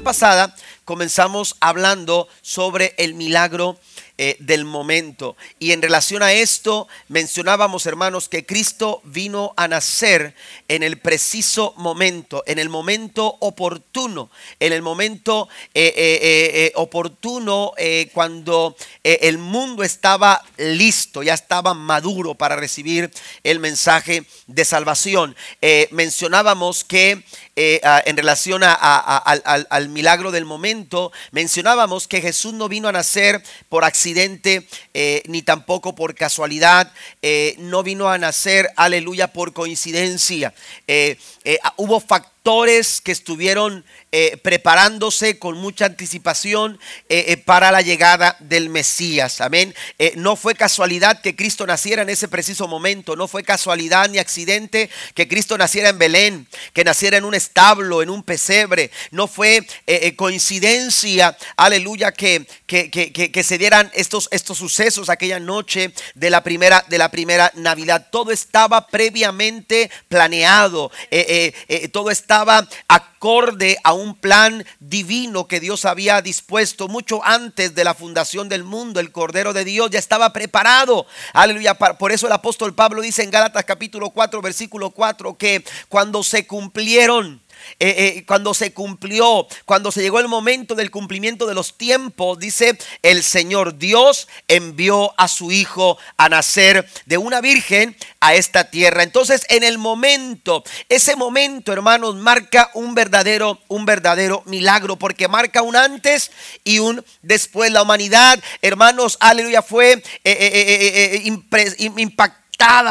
pasada comenzamos hablando sobre el milagro eh, del momento. Y en relación a esto mencionábamos, hermanos, que Cristo vino a nacer en el preciso momento, en el momento oportuno, en el momento eh, eh, oportuno cuando el mundo estaba listo, ya estaba maduro para recibir el mensaje de salvación. mencionábamos que en relación al, milagro del momento, mencionábamos que Jesús no vino a nacer por accidente eh, ni tampoco por casualidad, eh, no vino a nacer, aleluya, por coincidencia. Eh, hubo factores que estuvieron eh, preparándose con mucha anticipación eh, eh, para la llegada del Mesías. Amén. no fue casualidad que Cristo naciera en ese preciso momento. No fue casualidad ni accidente que Cristo naciera en Belén, que naciera en un establo, en un pesebre. No fue coincidencia, aleluya, que, que, que, se dieran estos, estos sucesos aquella noche de la primera, de la primera Navidad. Todo estaba previamente planeado. todo estaba estaba acorde a un plan divino que Dios había dispuesto mucho antes de la fundación del mundo. El Cordero de Dios ya estaba preparado. Aleluya. Por eso el apóstol Pablo dice en Gálatas capítulo 4, versículo 4, que cuando se cumplieron eh, eh, cuando se cumplió, cuando se llegó el momento del cumplimiento de los tiempos, dice el Señor Dios envió a su Hijo a nacer de una virgen a esta tierra. Entonces, en el momento, ese momento, hermanos, marca un verdadero, un verdadero milagro, porque marca un antes y un después. La humanidad, hermanos, aleluya, fue eh, impactada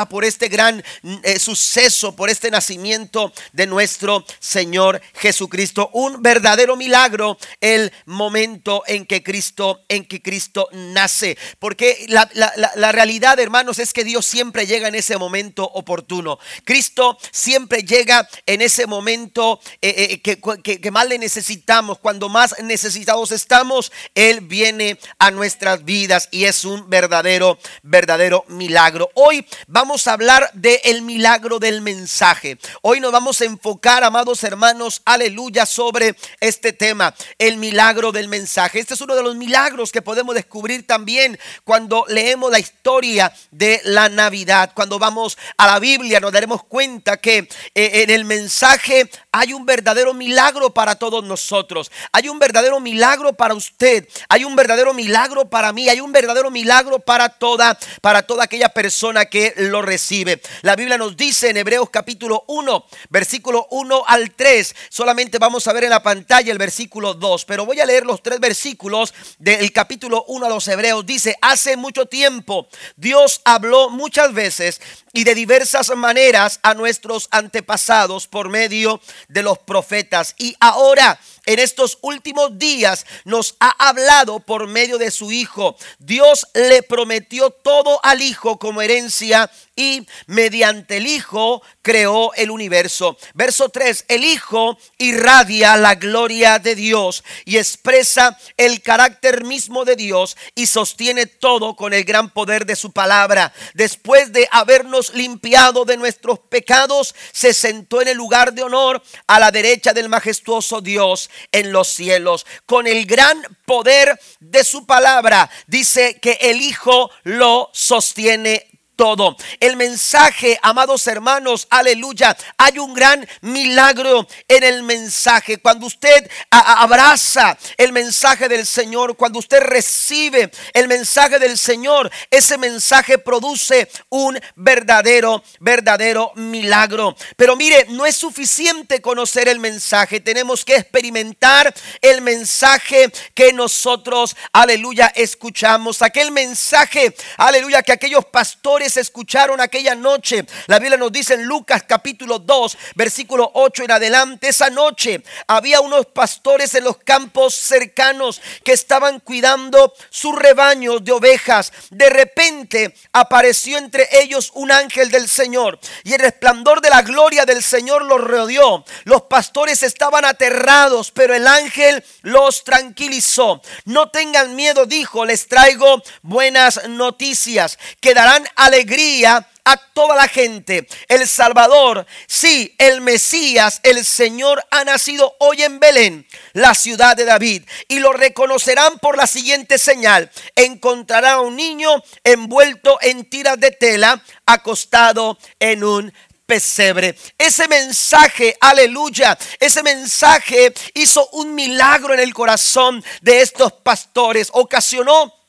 por este gran eh, suceso, por este nacimiento de nuestro Señor Jesucristo. Un verdadero milagro el momento en que Cristo, en que Cristo nace. Porque la, realidad, hermanos, es que Dios siempre llega en ese momento oportuno. Cristo siempre llega en ese momento eh, eh, que, que más le necesitamos. Cuando más necesitados estamos, Él viene a nuestras vidas y es un verdadero, verdadero milagro. Hoy vamos a hablar del el milagro del mensaje. Hoy nos vamos a enfocar, amados hermanos, aleluya, sobre este tema, el milagro del mensaje. Este es uno de los milagros que podemos descubrir también cuando leemos la historia de la Navidad. Cuando vamos a la Biblia nos daremos cuenta que eh, en el mensaje hay un verdadero milagro para todos nosotros. Hay un verdadero milagro para usted. Hay un verdadero milagro para mí. Hay un verdadero milagro para toda, para toda aquella persona que lo recibe. La Biblia nos dice en Hebreos capítulo 1, versículo 1 al 3. Solamente vamos a ver en la pantalla el versículo 2, pero voy a leer los tres versículos del capítulo 1 a los Hebreos. Dice, hace mucho tiempo Dios habló muchas veces y de diversas maneras a nuestros antepasados por medio de los profetas. Y ahora en estos últimos días nos ha hablado por medio de su Hijo. Dios le prometió todo al Hijo como herencia y mediante el Hijo creó el universo. Verso 3, el Hijo irradia la gloria de Dios y expresa el carácter mismo de Dios y sostiene todo con el gran poder de su palabra. Después de habernos limpiado de nuestros pecados, se sentó en el lugar de honor a la derecha del majestuoso Dios en los cielos. Con el gran poder de su palabra, dice que el Hijo lo sostiene todo. El mensaje, amados hermanos, aleluya, hay un gran milagro en el mensaje. Cuando usted abraza el mensaje del Señor, cuando usted recibe el mensaje del Señor, ese mensaje produce un verdadero, verdadero milagro. Pero mire, no es suficiente conocer el mensaje, tenemos que experimentar el mensaje que nosotros, aleluya, escuchamos. Aquel mensaje, aleluya, que aquellos pastores escucharon aquella noche. La Biblia nos dice en Lucas capítulo 2, versículo 8 en adelante, esa noche había unos pastores en los campos cercanos que estaban cuidando sus rebaños de ovejas. De repente apareció entre ellos un ángel del Señor y el resplandor de la gloria del Señor los rodeó. Los pastores estaban aterrados, pero el ángel los tranquilizó. No tengan miedo, dijo, les traigo buenas noticias. Quedarán al alegría a toda la gente, el Salvador, sí, el Mesías, el Señor ha nacido hoy en Belén, la ciudad de David, y lo reconocerán por la siguiente señal. Encontrará a un niño envuelto en tiras de tela, acostado en un pesebre. Ese mensaje, aleluya, ese mensaje hizo un milagro en el corazón de estos pastores, ocasionó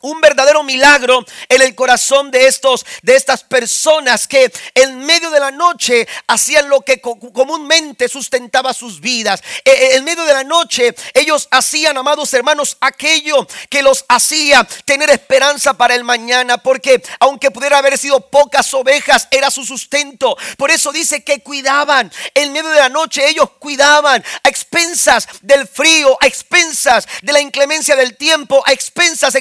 un verdadero milagro en el corazón de estos de estas personas que en medio de la noche hacían lo que comúnmente sustentaba sus vidas. E, e, en medio de la noche ellos hacían, amados hermanos, aquello que los hacía tener esperanza para el mañana, porque aunque pudiera haber sido pocas ovejas, era su sustento. Por eso dice que cuidaban. En medio de la noche ellos cuidaban a expensas del frío, a expensas de la inclemencia del tiempo, a expensas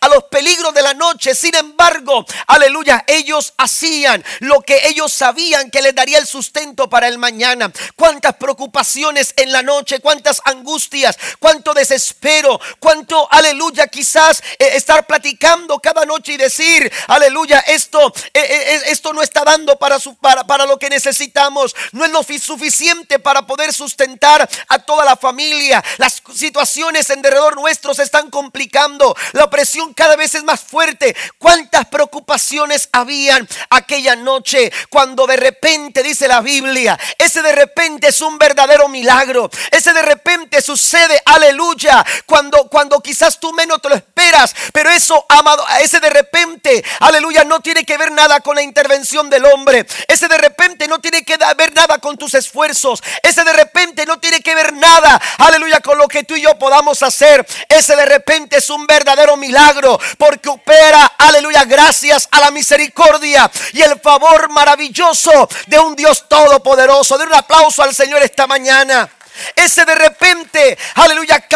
a los peligros de la noche. Sin embargo, aleluya, ellos hacían lo que ellos sabían que les daría el sustento para el mañana. Cuántas preocupaciones en la noche, cuántas angustias, cuánto desespero, cuánto, aleluya, quizás eh, estar platicando cada noche y decir, aleluya, esto, eh, eh, esto no está dando para, su, para, para lo que necesitamos, no es lo suficiente para poder sustentar a toda la familia. Las situaciones en derredor nuestro se están complicando. La opresión cada vez es más fuerte. ¿Cuántas preocupaciones habían aquella noche cuando de repente dice la Biblia? Ese de repente es un verdadero milagro. Ese de repente sucede, aleluya, cuando cuando quizás tú menos te lo esperas, pero eso amado, ese de repente, aleluya, no tiene que ver nada con la intervención del hombre. Ese de repente no tiene que ver nada con tus esfuerzos. Ese de repente no tiene que ver nada, aleluya, con lo que tú y yo podamos hacer. Ese de repente es un verdadero milagro porque opera, aleluya, gracias a la misericordia y el favor maravilloso de un Dios todopoderoso. De un aplauso al Señor esta mañana. Ese de repente, aleluya,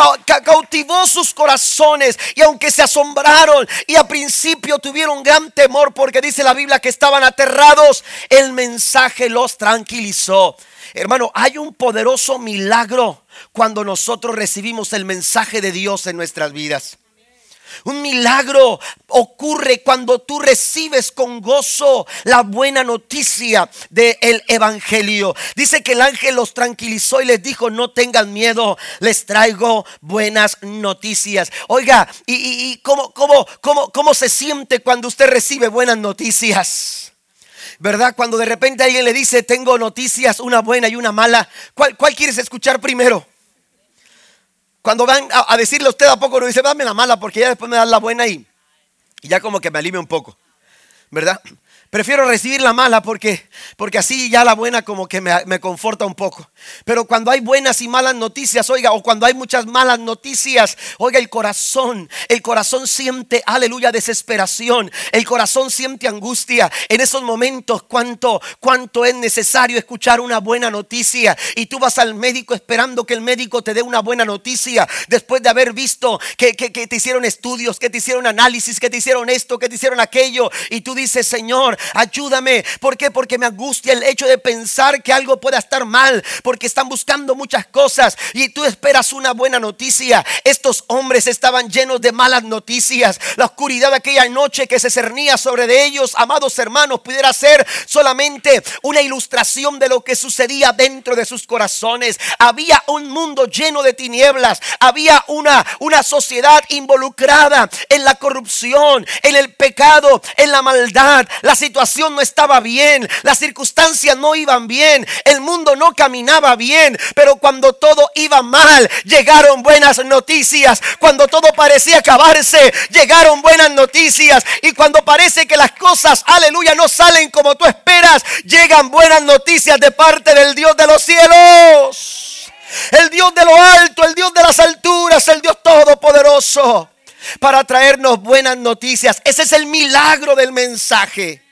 cautivó sus corazones. Y aunque se asombraron y a principio tuvieron gran temor porque dice la Biblia que estaban aterrados, el mensaje los tranquilizó. Hermano, hay un poderoso milagro cuando nosotros recibimos el mensaje de Dios en nuestras vidas. Un milagro ocurre cuando tú recibes con gozo la buena noticia del Evangelio. Dice que el ángel los tranquilizó y les dijo, no tengan miedo, les traigo buenas noticias. Oiga, ¿y, cómo, cómo, cómo, cómo se siente cuando usted recibe buenas noticias? ¿Verdad? Cuando de repente alguien le dice, tengo noticias, una buena y una mala, ¿cuál, cuál quieres escuchar primero? Cuando van a, decirle a usted a poco, no dice, dame la mala porque ya después me dan la buena y, y ya como que me alivia un poco. ¿Verdad? Prefiero recibir la mala porque, porque así ya la buena como que me, me, conforta un poco. Pero cuando hay buenas y malas noticias, oiga, o cuando hay muchas malas noticias, oiga, el corazón, el corazón siente, aleluya, desesperación. El corazón siente angustia. En esos momentos, cuánto, cuánto es necesario escuchar una buena noticia. Y tú vas al médico esperando que el médico te dé una buena noticia. Después de haber visto que, que, que te hicieron estudios, que te hicieron análisis, que te hicieron esto, que te hicieron aquello. Y tú dices, Señor, ayúdame. ¿Por qué? Porque me angustia el hecho de pensar que algo pueda estar mal, porque están buscando muchas cosas y tú esperas una buena noticia. Estos hombres estaban llenos de malas noticias. La oscuridad de aquella noche que se cernía sobre de ellos, amados hermanos, pudiera ser solamente una ilustración de lo que sucedía dentro de sus corazones. Había un mundo lleno de tinieblas, había una, una sociedad involucrada en la corrupción, en el pecado, en la maldad. La situación situación no estaba bien, las circunstancias no iban bien, el mundo no caminaba bien, pero cuando todo iba mal, llegaron buenas noticias. Cuando todo parecía acabarse, llegaron buenas noticias. Y cuando parece que las cosas, aleluya, no salen como tú esperas, llegan buenas noticias de parte del Dios de los cielos. El Dios de lo alto, el Dios de las alturas, el Dios todopoderoso para traernos buenas noticias. Ese es el milagro del mensaje.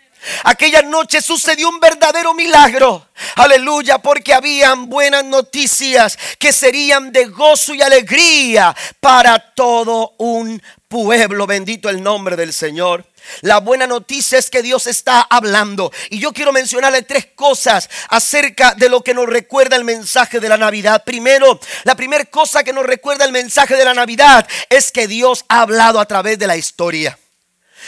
Aquella noche sucedió un verdadero milagro. Aleluya, porque habían buenas noticias que serían de gozo y alegría para todo un pueblo. Bendito el nombre del Señor. La buena noticia es que Dios está hablando. Y yo quiero mencionarle tres cosas acerca de lo que nos recuerda el mensaje de la Navidad. Primero, la primera cosa que nos recuerda el mensaje de la Navidad es que Dios ha hablado a través de la historia.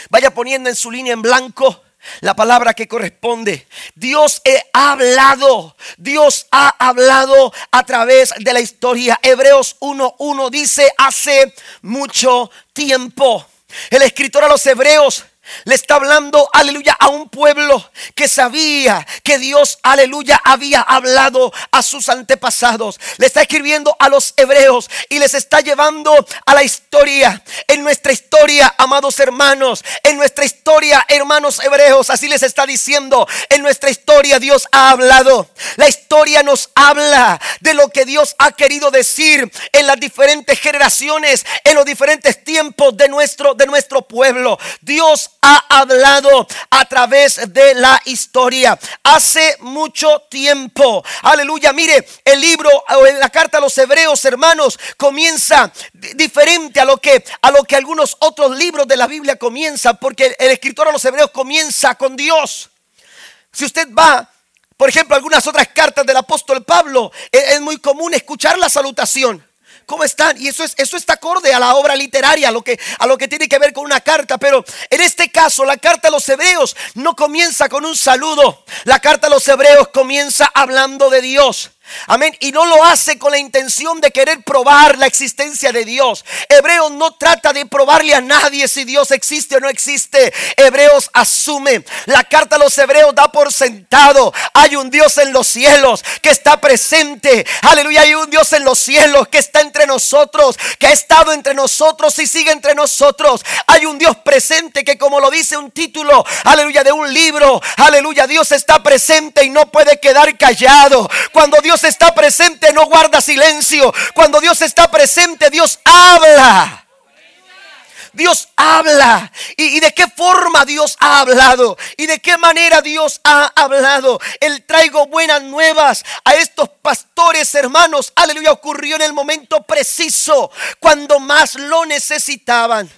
Vaya poniendo en su línea en blanco la palabra que corresponde. Dios ha hablado, Dios ha hablado a través de la historia. Hebreos 1.1 dice hace mucho tiempo. El escritor a los hebreos le está hablando, aleluya, a un pueblo que sabía que Dios, aleluya, había hablado a sus antepasados. Le está escribiendo a los hebreos y les está llevando a la historia. En nuestra historia, amados hermanos, en nuestra historia, hermanos hebreos, así les está diciendo, en nuestra historia Dios ha hablado. La historia nos habla de lo que Dios ha querido decir en las diferentes generaciones, en los diferentes tiempos de nuestro, de nuestro pueblo. Dios ha hablado a través de la historia. Hace mucho tiempo. Aleluya. Mire, el libro o la carta a los hebreos, hermanos, comienza diferente a lo que a lo que algunos otros libros de la Biblia comienzan, porque el escritor a los hebreos comienza con Dios. Si usted va por ejemplo, algunas otras cartas del apóstol Pablo, e, es muy común escuchar la salutación. ¿Cómo están? Y eso, es, eso está acorde a la obra literaria, a lo, que, a lo que tiene que ver con una carta. Pero en este caso, la carta a los hebreos no comienza con un saludo. La carta a los hebreos comienza hablando de Dios. Amén. Y no lo hace con la intención de querer probar la existencia de Dios. Hebreos no trata de probarle a nadie si Dios existe o no existe. Hebreos asume. La carta a los hebreos da por sentado. Hay un Dios en los cielos que está presente. Aleluya. Hay un Dios en los cielos que está entre nosotros. Que ha estado entre nosotros y sigue entre nosotros. Hay un Dios presente que como lo dice un título. Aleluya. De un libro. Aleluya. Dios está presente y no puede quedar callado. Cuando Dios Dios está presente, no guarda silencio. Cuando Dios está presente, Dios habla. Dios habla. ¿Y, de qué forma Dios ha hablado? ¿Y de qué manera Dios ha hablado? El traigo buenas nuevas a estos pastores hermanos. Aleluya, ocurrió en el momento preciso, cuando más lo necesitaban.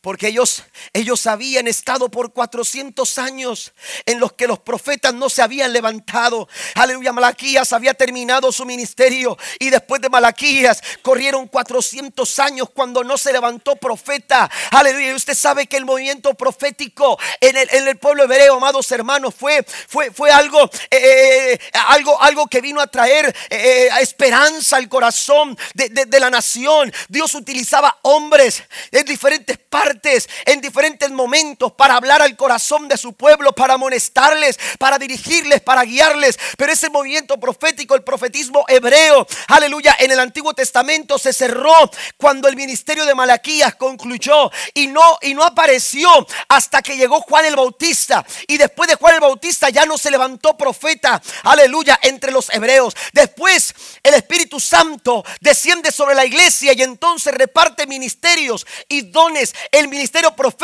Porque ellos, ellos habían estado por 400 años en los que los profetas no se habían levantado. Aleluya, Malaquías había terminado su ministerio y después de Malaquías corrieron 400 años cuando no se levantó profeta. Aleluya, usted sabe que el movimiento profético en el, pueblo hebreo, amados hermanos, fue, fue, fue algo, eh, algo, algo que vino a traer eh, esperanza al corazón de, de la nación. Dios utilizaba hombres en diferentes partes en diferentes momentos para hablar al corazón de su pueblo, para amonestarles, para dirigirles, para guiarles. Pero ese movimiento profético, el profetismo hebreo, aleluya, en el Antiguo Testamento se cerró cuando el ministerio de Malaquías concluyó y no, y no apareció hasta que llegó Juan el Bautista. Y después de Juan el Bautista ya no se levantó profeta, aleluya, entre los hebreos. Después el Espíritu Santo desciende sobre la iglesia y entonces reparte ministerios y dones el ministerio profético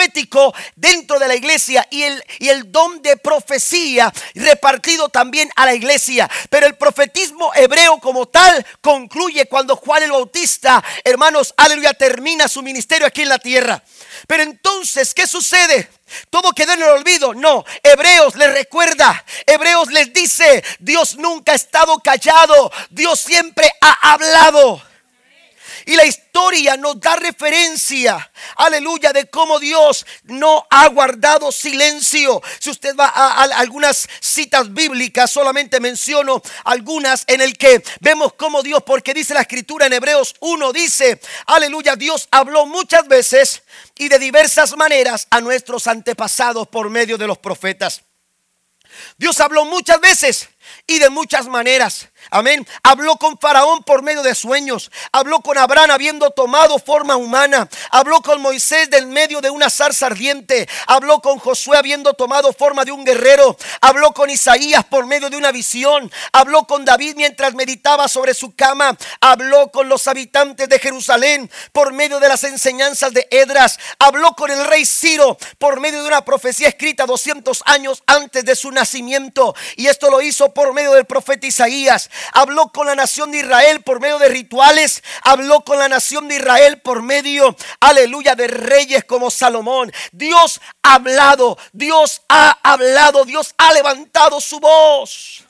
dentro de la iglesia y el, y el don de profecía repartido también a la iglesia. Pero el profetismo hebreo como tal concluye cuando Juan el Bautista, hermanos, aleluya, termina su ministerio aquí en la tierra. Pero entonces, ¿qué sucede? Todo quedó en el olvido. No, Hebreos les recuerda, Hebreos les dice, Dios nunca ha estado callado, Dios siempre ha hablado. Y la historia nos da referencia, aleluya, de cómo Dios no ha guardado silencio. Si usted va a, algunas citas bíblicas, solamente menciono algunas en el que vemos cómo Dios, porque dice la escritura en Hebreos 1, dice, aleluya, Dios habló muchas veces y de diversas maneras a nuestros antepasados por medio de los profetas. Dios habló muchas veces y de muchas maneras. Amén. Habló con Faraón por medio de sueños. Habló con Abraham habiendo tomado forma humana. Habló con Moisés del medio de una zarza ardiente. Habló con Josué habiendo tomado forma de un guerrero. Habló con Isaías por medio de una visión. Habló con David mientras meditaba sobre su cama. Habló con los habitantes de Jerusalén por medio de las enseñanzas de Edras. Habló con el rey Ciro por medio de una profecía escrita 200 años antes de su nacimiento. Y esto lo hizo por medio del profeta Isaías habló con la nación de Israel por medio de rituales, habló con la nación de Israel por medio, aleluya, de reyes como Salomón. Dios ha hablado, Dios ha hablado, Dios ha levantado su voz.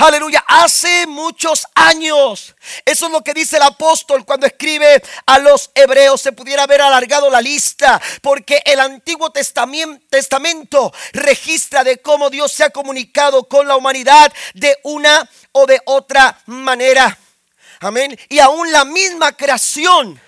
Aleluya, hace muchos años. Eso es lo que dice el apóstol cuando escribe a los hebreos. Se pudiera haber alargado la lista porque el Antiguo Testamento registra de cómo Dios se ha comunicado con la humanidad de una o de otra manera. Amén. Y aún la misma creación,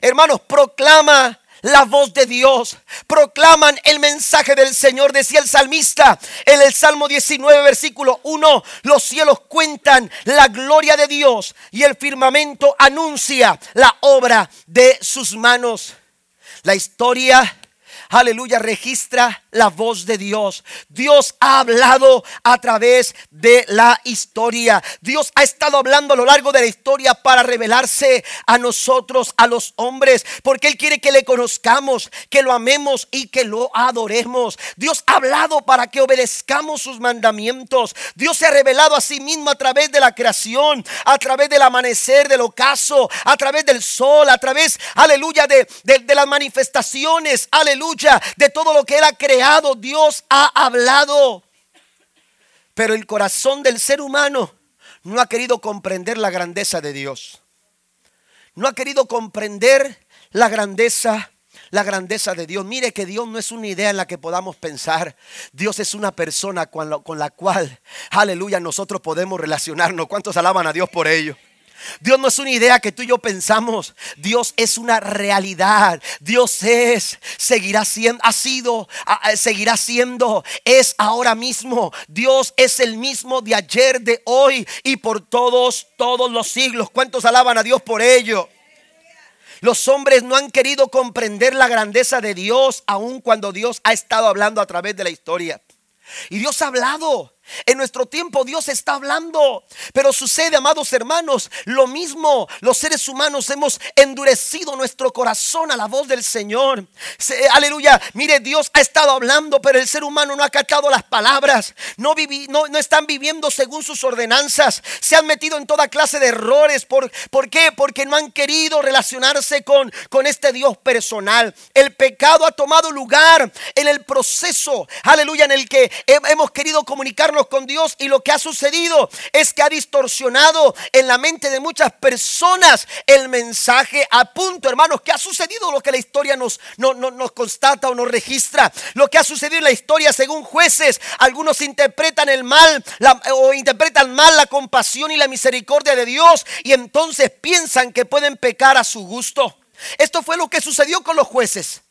hermanos, proclama la voz de Dios, proclaman el mensaje del Señor, decía el salmista en el Salmo 19, versículo 1, los cielos cuentan la gloria de Dios y el firmamento anuncia la obra de sus manos. La historia, aleluya, registra la voz de Dios. Dios ha hablado a través de la historia. Dios ha estado hablando a lo largo de la historia para revelarse a nosotros, a los hombres, porque Él quiere que le conozcamos, que lo amemos y que lo adoremos. Dios ha hablado para que obedezcamos sus mandamientos. Dios se ha revelado a sí mismo a través de la creación, a través del amanecer, del ocaso, a través del sol, a través, aleluya, de, de las manifestaciones, aleluya, de todo lo que Él ha Dios ha hablado. Pero el corazón del ser humano no ha querido comprender la grandeza de Dios. No ha querido comprender la grandeza la grandeza de Dios. Mire que Dios no es una idea en la que podamos pensar. Dios es una persona con con la cual, aleluya, nosotros podemos relacionarnos. ¿Cuántos alaban a Dios por ello? Dios no es una idea que tú y yo pensamos. Dios es una realidad. Dios es, seguirá siendo, ha sido, seguirá siendo, es ahora mismo. Dios es el mismo de ayer, de hoy y por todos, todos los siglos. ¿Cuántos alaban a Dios por ello? Los hombres no han querido comprender la grandeza de Dios, aun cuando Dios ha estado hablando a través de la historia. Y Dios ha hablado. En nuestro tiempo Dios está hablando, pero sucede, amados hermanos, lo mismo. Los seres humanos hemos endurecido nuestro corazón a la voz del Señor. aleluya, mire, Dios ha estado hablando, pero el ser humano no ha cachado las palabras. No, no, están viviendo según sus ordenanzas. Se han metido en toda clase de errores. ¿Por, ¿por qué? Porque no han querido relacionarse con, con este Dios personal. El pecado ha tomado lugar en el proceso, aleluya, en el que hemos querido comunicarnos con Dios y lo que ha sucedido es que ha distorsionado en la mente de muchas personas el mensaje a punto, hermanos, que ha sucedido lo que la historia nos, no, nos constata o nos registra. Lo que ha sucedido en la historia según jueces, algunos interpretan el mal o interpretan mal la compasión y la misericordia de Dios y entonces piensan que pueden pecar a su gusto. Esto fue lo que sucedió con los jueces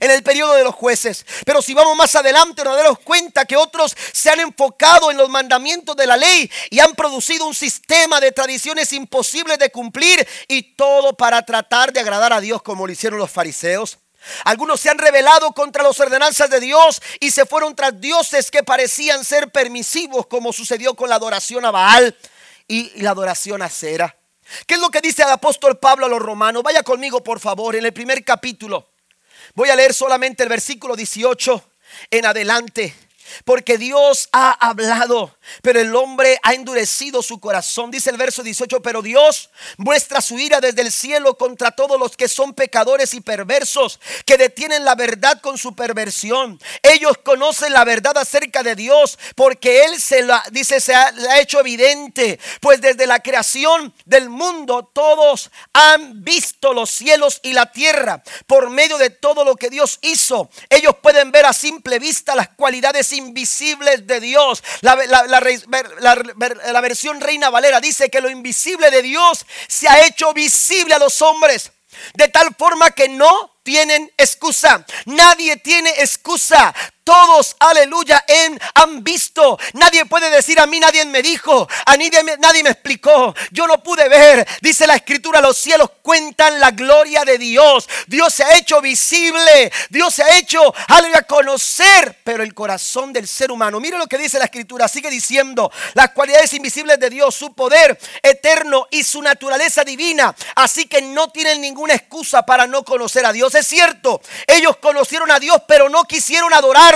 en el periodo de los jueces. Pero si vamos más adelante, nos daremos cuenta que otros se han enfocado en los mandamientos de la ley y han producido un sistema de tradiciones imposibles de cumplir y todo para tratar de agradar a Dios como lo hicieron los fariseos. Algunos se han rebelado contra las ordenanzas de Dios y se fueron tras dioses que parecían ser permisivos, como sucedió con la adoración a Baal y la adoración a Cera. ¿Qué es lo que dice el apóstol Pablo a los romanos? Vaya conmigo, por favor, en el primer capítulo. Voy a leer solamente el versículo 18 en adelante. Porque Dios ha hablado, pero el hombre ha endurecido su corazón. Dice el verso 18, pero Dios muestra su ira desde el cielo contra todos los que son pecadores y perversos, que detienen la verdad con su perversión. Ellos conocen la verdad acerca de Dios, porque Él se la, dice, se ha, ha hecho evidente. Pues desde la creación del mundo todos han visto los cielos y la tierra. Por medio de todo lo que Dios hizo, ellos pueden ver a simple vista las cualidades invisibles de Dios. La, la, versión Reina Valera dice que lo invisible de Dios se ha hecho visible a los hombres. De tal forma que no tienen excusa. Nadie tiene excusa. Todos, aleluya, en, han visto. Nadie puede decir a mí, nadie me dijo, a nadie, nadie me explicó. Yo no pude ver. Dice la escritura, los cielos cuentan la gloria de Dios. Dios se ha hecho visible. Dios se ha hecho, aleluya, conocer. Pero el corazón del ser humano, mire lo que dice la escritura, sigue diciendo, las cualidades invisibles de Dios, su poder eterno y su naturaleza divina. Así que no tienen ninguna excusa para no conocer a Dios. Es cierto, ellos conocieron a Dios, pero no quisieron adorar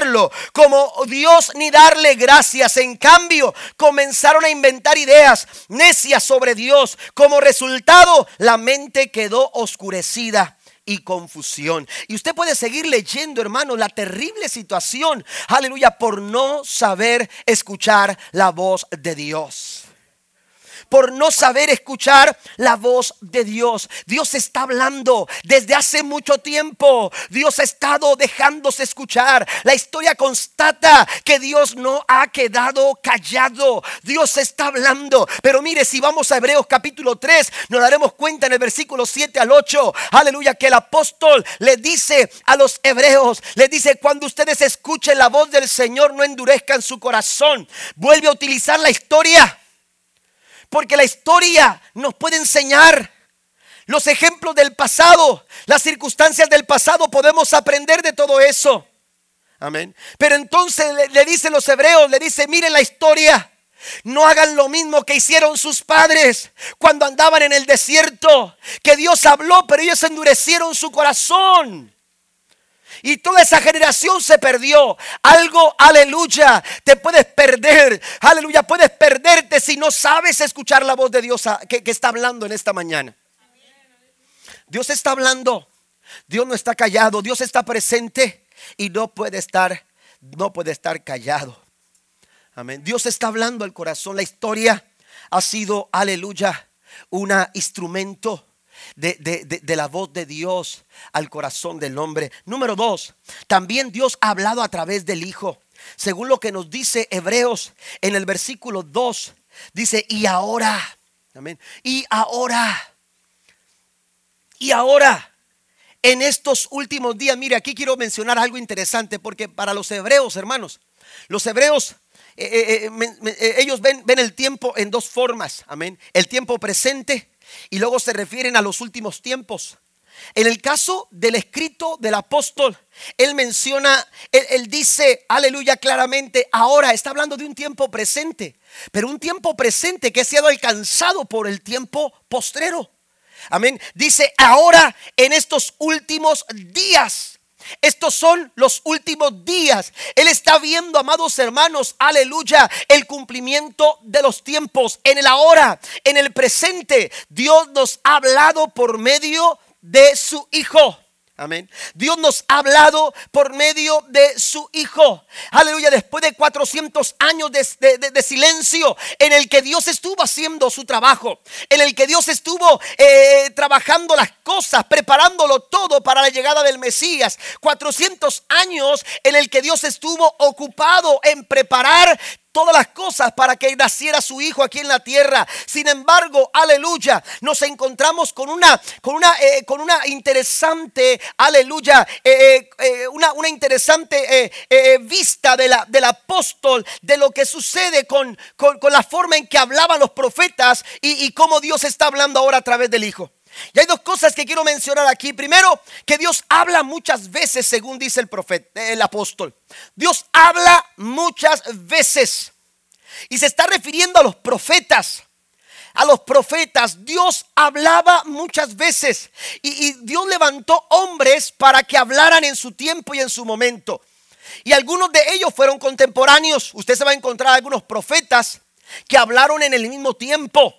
como Dios ni darle gracias. En cambio, comenzaron a inventar ideas necias sobre Dios. Como resultado, la mente quedó oscurecida y confusión. Y usted puede seguir leyendo, hermano, la terrible situación, aleluya, por no saber escuchar la voz de Dios por no saber escuchar la voz de Dios. Dios está hablando desde hace mucho tiempo. Dios ha estado dejándose escuchar. La historia constata que Dios no ha quedado callado. Dios está hablando. Pero mire, si vamos a Hebreos capítulo 3, nos daremos cuenta en el versículo 7 al 8. Aleluya, que el apóstol le dice a los hebreos, le dice, cuando ustedes escuchen la voz del Señor, no endurezcan su corazón. Vuelve a utilizar la historia porque la historia nos puede enseñar los ejemplos del pasado, las circunstancias del pasado, podemos aprender de todo eso. Amén. Pero entonces le, dicen los hebreos, le dice, miren la historia. No hagan lo mismo que hicieron sus padres cuando andaban en el desierto, que Dios habló, pero ellos endurecieron su corazón. Y toda esa generación se perdió. Algo, aleluya, te puedes perder. Aleluya, puedes perderte si no sabes escuchar la voz de Dios que, está hablando en esta mañana. Dios está hablando. Dios no está callado. Dios está presente y no puede estar, no puede estar callado. Amén. Dios está hablando al corazón. La historia ha sido, aleluya, un instrumento de, la voz de Dios al corazón del hombre. Número dos, también Dios ha hablado a través del Hijo. Según lo que nos dice Hebreos en el versículo 2, dice, y ahora, amén, y ahora, y ahora, en estos últimos días, mire, aquí quiero mencionar algo interesante, porque para los hebreos, hermanos, los hebreos eh, eh, eh, ellos ven, ven, el tiempo en dos formas, amén. El tiempo presente y luego se refieren a los últimos tiempos. En el caso del escrito del apóstol, él menciona, él, dice, aleluya, claramente, ahora está hablando de un tiempo presente, pero un tiempo presente que ha sido alcanzado por el tiempo postrero. Amén. Dice, ahora en estos últimos días. Estos son los últimos días. Él está viendo, amados hermanos, aleluya, el cumplimiento de los tiempos en el ahora, en el presente. Dios nos ha hablado por medio de su Hijo. Amén. Dios nos ha hablado por medio de su Hijo. Aleluya. Después de 400 años de, silencio en el que Dios estuvo haciendo su trabajo. En el que Dios estuvo eh, trabajando las cosas, preparándolo todo para la llegada del Mesías. 400 años en el que Dios estuvo ocupado en preparar todas las cosas para que naciera su hijo aquí en la tierra. Sin embargo, aleluya, nos encontramos con una, con una, eh, con una interesante, aleluya, eh, eh, una, una, interesante vista de la, del apóstol, de lo que sucede con, con, la forma en que hablaban los profetas y, y cómo Dios está hablando ahora a través del hijo. Y hay dos cosas que quiero mencionar aquí. Primero, que Dios habla muchas veces, según dice el profeta, el apóstol. Dios habla muchas veces. Y se está refiriendo a los profetas. A los profetas, Dios hablaba muchas veces y, y Dios levantó hombres para que hablaran en su tiempo y en su momento. Y algunos de ellos fueron contemporáneos. Usted se va a encontrar algunos profetas que hablaron en el mismo tiempo.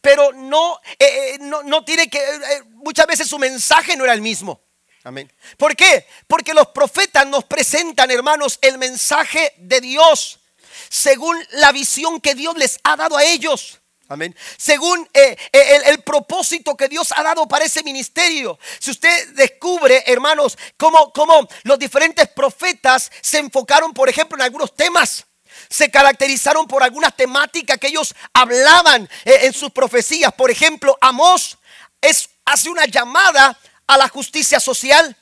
Pero no, eh, eh, no, tiene que, eh, muchas veces su mensaje no era el mismo. Amén. ¿Por qué? Porque los profetas nos presentan, hermanos, el mensaje de Dios según la visión que Dios les ha dado a ellos. Amén. Según el, propósito que Dios ha dado para ese ministerio. Si usted descubre, hermanos, cómo, cómo los diferentes profetas se enfocaron, por ejemplo, en algunos temas se caracterizaron por alguna temática que ellos hablaban eh, en sus profecías. Por ejemplo, Amós es, hace una llamada a la justicia social,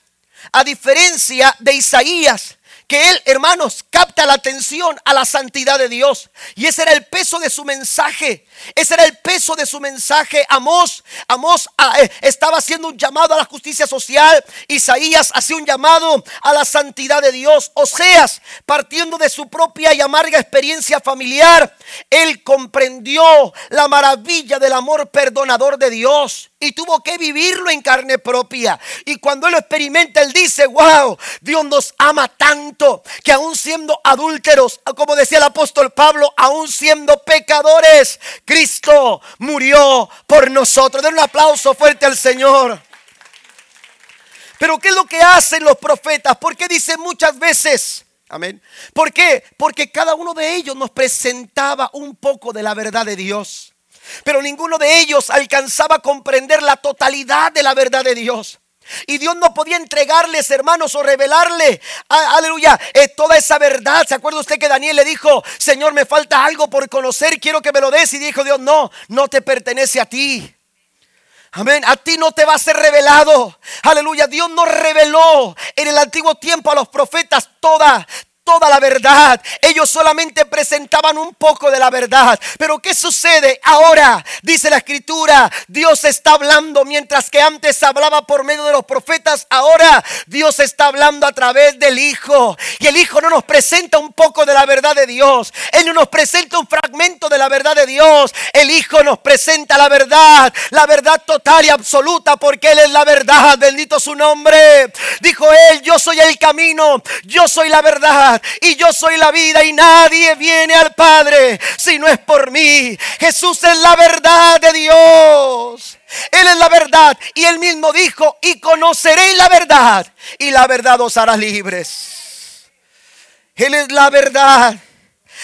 a diferencia de Isaías, que él, hermanos, capta la atención a la santidad de Dios. Y ese era el peso de su mensaje. Ese era el peso de su mensaje. Amós, Amós ah, eh, estaba haciendo un llamado a la justicia social. Isaías hacía un llamado a la santidad de Dios. Oseas, partiendo de su propia y amarga experiencia familiar, él comprendió la maravilla del amor perdonador de Dios y tuvo que vivirlo en carne propia. Y cuando él lo experimenta, él dice, wow, Dios nos ama tanto que aún siendo adúlteros, como decía el apóstol Pablo, aún siendo pecadores, Cristo murió por nosotros. Den un aplauso fuerte al Señor. Pero ¿qué es lo que hacen los profetas? ¿Por qué dicen muchas veces? Amén. ¿Por qué? Porque cada uno de ellos nos presentaba un poco de la verdad de Dios. Pero ninguno de ellos alcanzaba a comprender la totalidad de la verdad de Dios. Y Dios no podía entregarles, hermanos, o revelarle, aleluya, eh, toda esa verdad. ¿Se acuerda usted que Daniel le dijo, Señor, me falta algo por conocer, quiero que me lo des? Y dijo Dios, no, no te pertenece a ti. Amén. A ti no te va a ser revelado. Aleluya. Dios no reveló en el antiguo tiempo a los profetas toda, toda la verdad. Ellos solamente presentaban un poco de la verdad. Pero ¿qué sucede ahora? Dice la escritura, Dios está hablando mientras que antes hablaba por medio de los profetas. Ahora Dios está hablando a través del Hijo. Y el Hijo no nos presenta un poco de la verdad de Dios. Él no nos presenta un fragmento de la verdad de Dios. El Hijo nos presenta la verdad, la verdad total y absoluta porque Él es la verdad. Bendito su nombre. Dijo Él, yo soy el camino, yo soy la verdad y yo soy la vida y nadie viene al Padre si no es por mí. Jesús es la verdad de Dios. Él es la verdad y él mismo dijo, y conoceréis la verdad y la verdad os hará libres. Él es la verdad.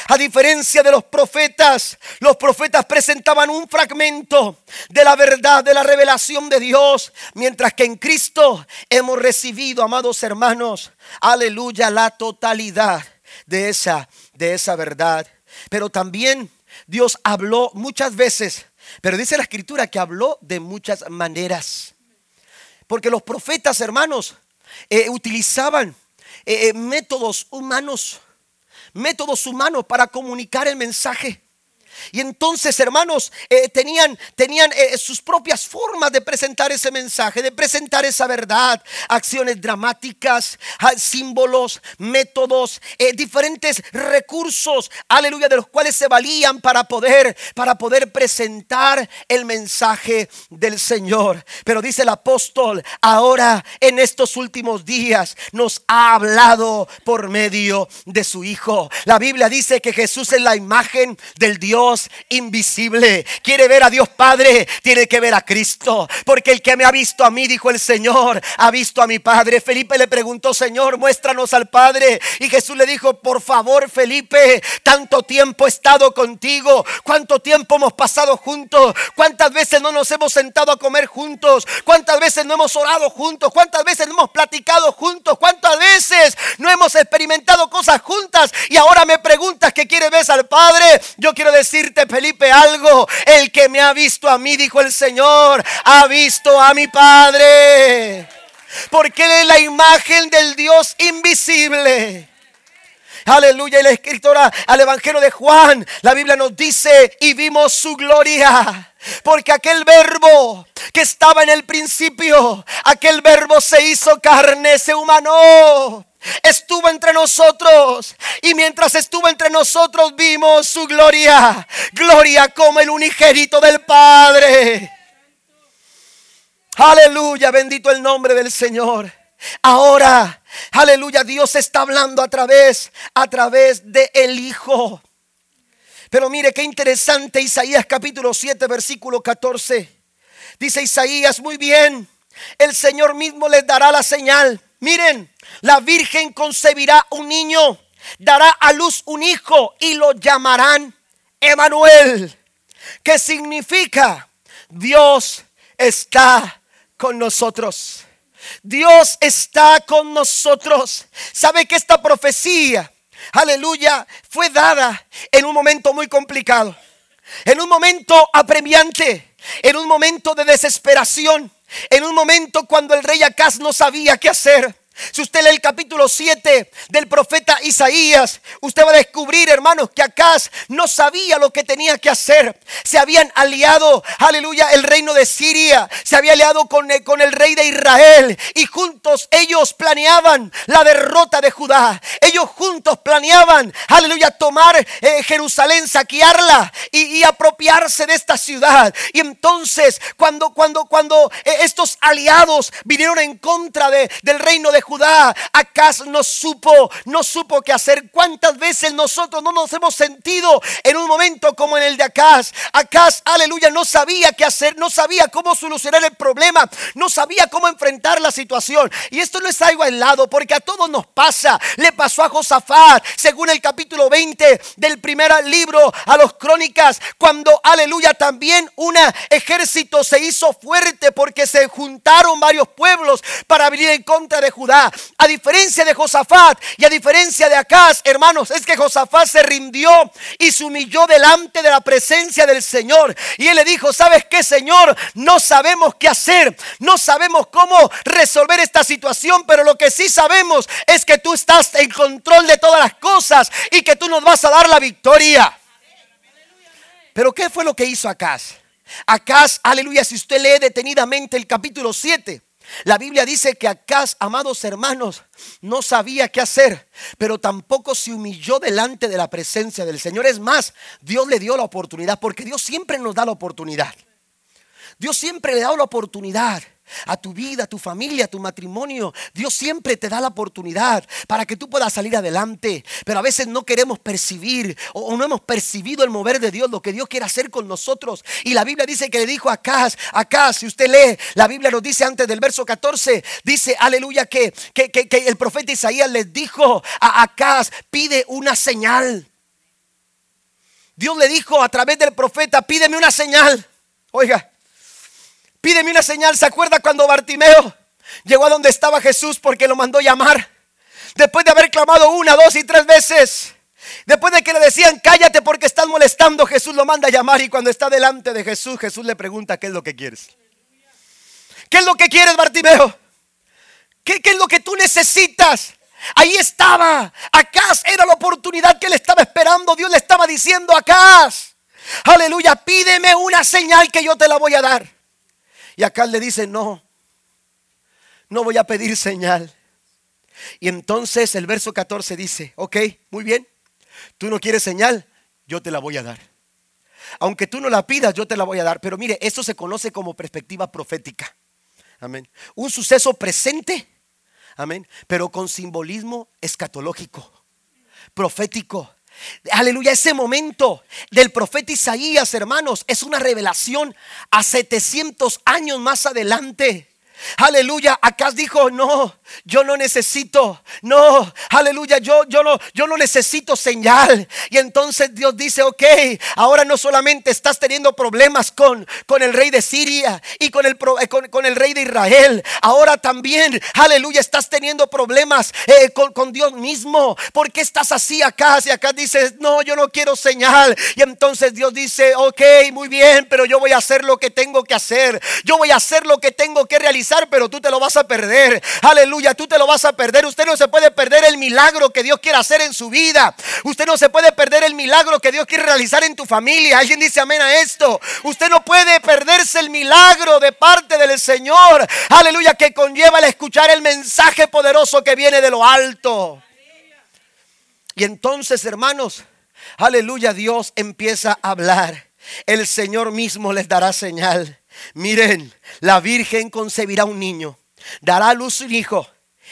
A diferencia de los profetas, los profetas presentaban un fragmento de la verdad, de la revelación de Dios, mientras que en Cristo hemos recibido, amados hermanos, aleluya, la totalidad de esa de esa verdad. Pero también Dios habló muchas veces, pero dice la escritura que habló de muchas maneras. Porque los profetas, hermanos, eh, utilizaban eh, eh, métodos humanos métodos humanos para comunicar el mensaje. Y entonces, hermanos, eh, tenían, tenían eh, sus propias formas de presentar ese mensaje, de presentar esa verdad, acciones dramáticas, ah, símbolos, métodos, eh, diferentes recursos, aleluya, de los cuales se valían para poder, para poder presentar el mensaje del Señor. Pero dice el apóstol, ahora en estos últimos días nos ha hablado por medio de su Hijo. La Biblia dice que Jesús es la imagen del Dios invisible. Quiere ver a Dios Padre, tiene que ver a Cristo. Porque el que me ha visto a mí, dijo el Señor, ha visto a mi Padre. Felipe le preguntó, Señor, muéstranos al Padre. Y Jesús le dijo, por favor, Felipe, tanto tiempo he estado contigo. ¿Cuánto tiempo hemos pasado juntos? ¿Cuántas veces no nos hemos sentado a comer juntos? ¿Cuántas veces no hemos orado juntos? ¿Cuántas veces no hemos platicado juntos? ¿Cuántas veces no hemos experimentado cosas juntas? Y ahora me preguntas que quiere ver al Padre. Yo quiero decir decirte, Felipe, algo. El que me ha visto a mí, dijo el Señor, ha visto a mi Padre. Porque Él es la imagen del Dios invisible. Aleluya. Y la escritora al Evangelio de Juan, la Biblia nos dice, y vimos su gloria. Porque aquel verbo que estaba en el principio, aquel verbo se hizo carne, se humanó estuvo entre nosotros y mientras estuvo entre nosotros vimos su gloria, gloria como el unigénito del Padre. Aleluya, bendito el nombre del Señor. Ahora, aleluya, Dios está hablando a través, a través de el Hijo. Pero mire qué interesante Isaías capítulo 7, versículo 14. Dice Isaías, muy bien, el Señor mismo les dará la señal Miren, la Virgen concebirá un niño, dará a luz un hijo y lo llamarán Emanuel, que significa Dios está con nosotros. Dios está con nosotros. ¿Sabe que esta profecía, aleluya, fue dada en un momento muy complicado? En un momento apremiante, en un momento de desesperación en un momento cuando el rey Acaz no sabía qué hacer. Si usted lee el capítulo 7 del profeta Isaías, usted va a descubrir, hermanos, que Acaz no sabía lo que tenía que hacer. Se habían aliado, aleluya, el reino de Siria, se había aliado con el, con el rey de Israel y juntos ellos planeaban la derrota de Judá. Ellos juntos planeaban, aleluya, tomar eh, Jerusalén, saquearla y, apropiarse de esta ciudad. Y entonces, cuando, cuando, cuando eh, estos aliados vinieron en contra de, del reino de Judá. Acaz no supo, no supo qué hacer. ¿Cuántas veces nosotros no nos hemos sentido en un momento como en el de Acaz? Acaz, aleluya, no sabía qué hacer, no sabía cómo solucionar el problema, no sabía cómo enfrentar la situación. Y esto no es algo aislado, porque a todos nos pasa. Le pasó a Josafat, según el capítulo 20 del primer libro a los crónicas, cuando, aleluya, también un ejército se hizo fuerte porque se juntaron varios pueblos para venir en contra de Judá. A diferencia de Josafat y a diferencia de Acaz, hermanos, es que Josafat se rindió y se humilló delante de la presencia del Señor. Y él le dijo, ¿sabes qué, Señor? No sabemos qué hacer, no sabemos cómo resolver esta situación, pero lo que sí sabemos es que tú estás en control de todas las cosas y que tú nos vas a dar la victoria. Pero ¿qué fue lo que hizo Acaz? Acaz, aleluya, si usted lee detenidamente el capítulo 7, la Biblia dice que Acaz, amados hermanos, no sabía qué hacer, pero tampoco se humilló delante de la presencia del Señor. Es más, Dios le dio la oportunidad, porque Dios siempre nos da la oportunidad. Dios siempre le da la oportunidad a tu vida, a tu familia, a tu matrimonio. Dios siempre te da la oportunidad para que tú puedas salir adelante. Pero a veces no queremos percibir o no hemos percibido el mover de Dios, lo que Dios quiere hacer con nosotros. Y la Biblia dice que le dijo a Acaz, Acaz, si usted lee, la Biblia nos dice antes del verso 14, dice, aleluya, que, que, que, el profeta Isaías les dijo a Acaz, pide una señal. Dios le dijo a través del profeta, pídeme una señal. Oiga, Pídeme una señal. ¿Se acuerda cuando Bartimeo llegó a donde estaba Jesús porque lo mandó llamar? Después de haber clamado una, dos y tres veces. Después de que le decían, cállate porque estás molestando, Jesús lo manda a llamar y cuando está delante de Jesús, Jesús le pregunta, ¿qué es lo que quieres? ¿Qué es lo que quieres, Bartimeo? ¿Qué, es lo que tú necesitas? Ahí estaba. Acá era la oportunidad que él estaba esperando. Dios le estaba diciendo, acá. Aleluya, pídeme una señal que yo te la voy a dar. Y acá le dice, no, no voy a pedir señal. Y entonces el verso 14 dice, ok, muy bien, tú no quieres señal, yo te la voy a dar. Aunque tú no la pidas, yo te la voy a dar. Pero mire, esto se conoce como perspectiva profética. Amén. Un suceso presente. Amén. Pero con simbolismo escatológico, profético. Aleluya, ese momento del profeta Isaías, hermanos, es una revelación a 700 años más adelante. Aleluya, Acá dijo, no, yo no necesito, no, aleluya, yo, yo, no, yo no necesito señal. Y entonces Dios dice, ok, ahora no solamente estás teniendo problemas con, con el rey de Siria y con el, eh, con, el rey de Israel, ahora también, aleluya, estás teniendo problemas eh, con, con, Dios mismo. ¿Por qué estás así acá? Si acá dices, no, yo no quiero señal. Y entonces Dios dice, ok, muy bien, pero yo voy a hacer lo que tengo que hacer. Yo voy a hacer lo que tengo que realizar, pero tú te lo vas a perder. Aleluya tú te lo vas a perder. Usted no se puede perder el milagro que Dios quiere hacer en su vida. Usted no se puede perder el milagro que Dios quiere realizar en tu familia. Alguien dice amén a esto. Usted no puede perderse el milagro de parte del Señor. Aleluya, que conlleva el escuchar el mensaje poderoso que viene de lo alto. Y entonces, hermanos, aleluya, Dios empieza a hablar. El Señor mismo les dará señal. Miren, la Virgen concebirá un niño, dará a luz un hijo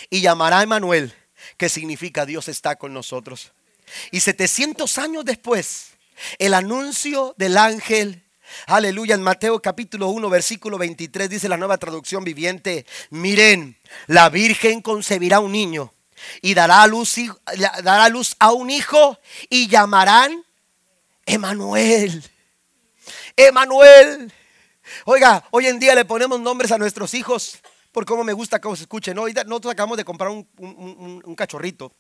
y llamará a Emanuel, que significa Dios está con nosotros. Y 700 años después, el anuncio del ángel, aleluya, en Mateo capítulo 1, versículo 23, dice la nueva traducción viviente, miren, la Virgen concebirá un niño y dará a luz, dará a, luz a un hijo y llamarán Emanuel. Emanuel. Oiga, hoy en día le ponemos nombres a nuestros hijos por cómo me gusta cómo se escuche. ¿no? Nosotros acabamos de comprar un, cachorrito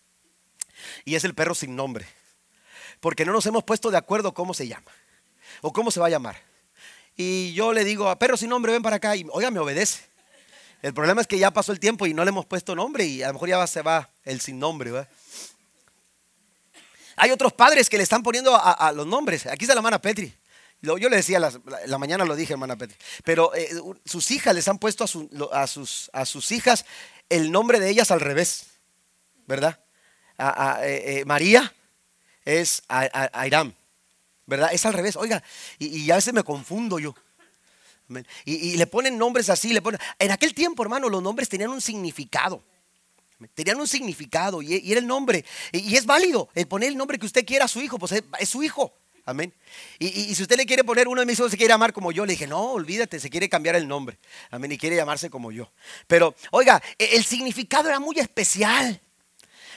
y es el perro sin nombre. Porque no nos hemos puesto de acuerdo cómo se llama o cómo se va a llamar. Y yo le digo a perro sin nombre, ven para acá y oiga, me obedece. El problema es que ya pasó el tiempo y no le hemos puesto nombre y a lo mejor ya se va el sin nombre. Hay otros padres que le están poniendo a, los nombres. Aquí está la mano Petri. Yo le decía, la, mañana lo dije, hermana Petri, pero eh, sus hijas les han puesto a, sus, a sus hijas el nombre de ellas al revés, ¿verdad? A, eh, eh, María es Airam, ¿verdad? Es al revés, oiga, y, a veces me confundo yo. Y, y, le ponen nombres así, le ponen... En aquel tiempo, hermano, los nombres tenían un significado. Tenían un significado y, era el nombre. Y, es válido el poner el nombre que usted quiera a su hijo, pues es, su hijo. Amén. Y, si usted le quiere poner uno de mis hijos, se quiere llamar como yo, le dije, no, olvídate, se quiere cambiar el nombre. Amén. Y quiere llamarse como yo. Pero, oiga, e, el significado era muy especial.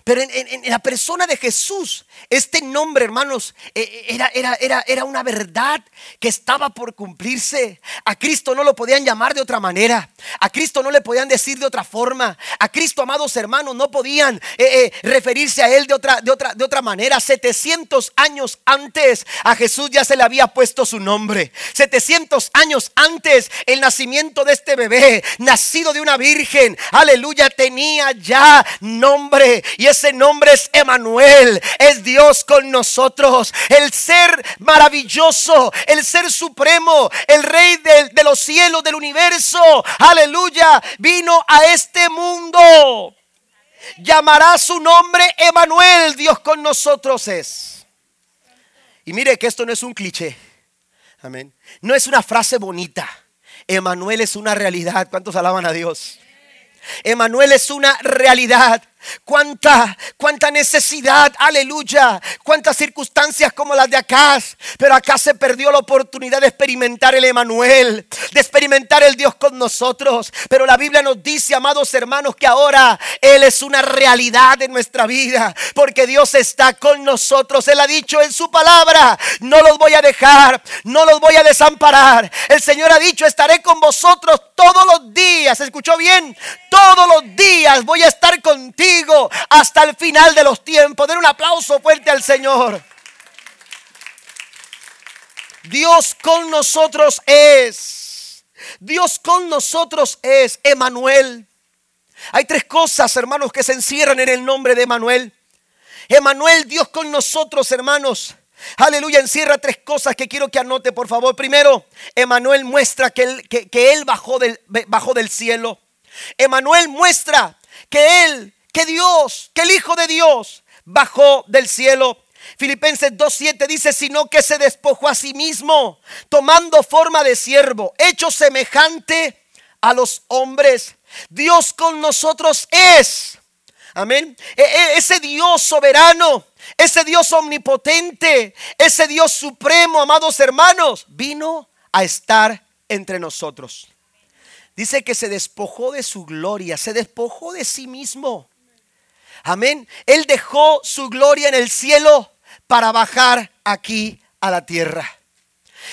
Pero en, la persona de Jesús, este nombre, hermanos, e, e, era, era, era, era una verdad que estaba por cumplirse. A Cristo no lo podían llamar de otra manera. A Cristo no le podían decir de otra forma. A Cristo, amados hermanos, no podían eh, eh, referirse a Él de otra, de, otra, de otra manera. 700 años antes a Jesús ya se le había puesto su nombre. 700 años antes el nacimiento de este bebé, nacido de una virgen, aleluya, tenía ya nombre. Ese nombre es Emanuel, es Dios con nosotros, el ser maravilloso, el ser supremo, el rey de los cielos, del universo, aleluya, vino a este mundo. Llamará su nombre Emanuel, Dios con nosotros es. Y mire que esto no es un cliché. Amén. No es una frase bonita. Emanuel es una realidad. ¿Cuántos alaban a Dios? Emanuel es una realidad. Cuánta, cuánta necesidad, aleluya. Cuántas circunstancias como las de acá. Pero acá se perdió la oportunidad de experimentar el Emanuel, de experimentar el Dios con nosotros. Pero la Biblia nos dice, amados hermanos, que ahora Él es una realidad en nuestra vida. Porque Dios está con nosotros. Él ha dicho en su palabra, no los voy a dejar, no los voy a desamparar. El Señor ha dicho, estaré con vosotros todos los días. ¿Escuchó bien? Todos los días voy a estar contigo hasta el final de los tiempos. Den un aplauso fuerte al Señor. Dios con nosotros es. Dios con nosotros es Emanuel. Hay tres cosas, hermanos, que se encierran en el nombre de Emanuel. Emanuel, Dios con nosotros, hermanos. Aleluya, encierra tres cosas que quiero que anote, por favor. Primero, Emanuel muestra que él, que él bajó, del, bajó del cielo. Emanuel muestra que Él que Dios, que el Hijo de Dios bajó del cielo. Filipenses 2.7 dice, sino que se despojó a sí mismo, tomando forma de siervo, hecho semejante a los hombres. Dios con nosotros es. Amén. E, e, ese Dios soberano, ese Dios omnipotente, ese Dios supremo, amados hermanos, vino a estar entre nosotros. Dice que se despojó de su gloria, se despojó de sí mismo. Amén. Él dejó su gloria en el cielo para bajar aquí a la tierra.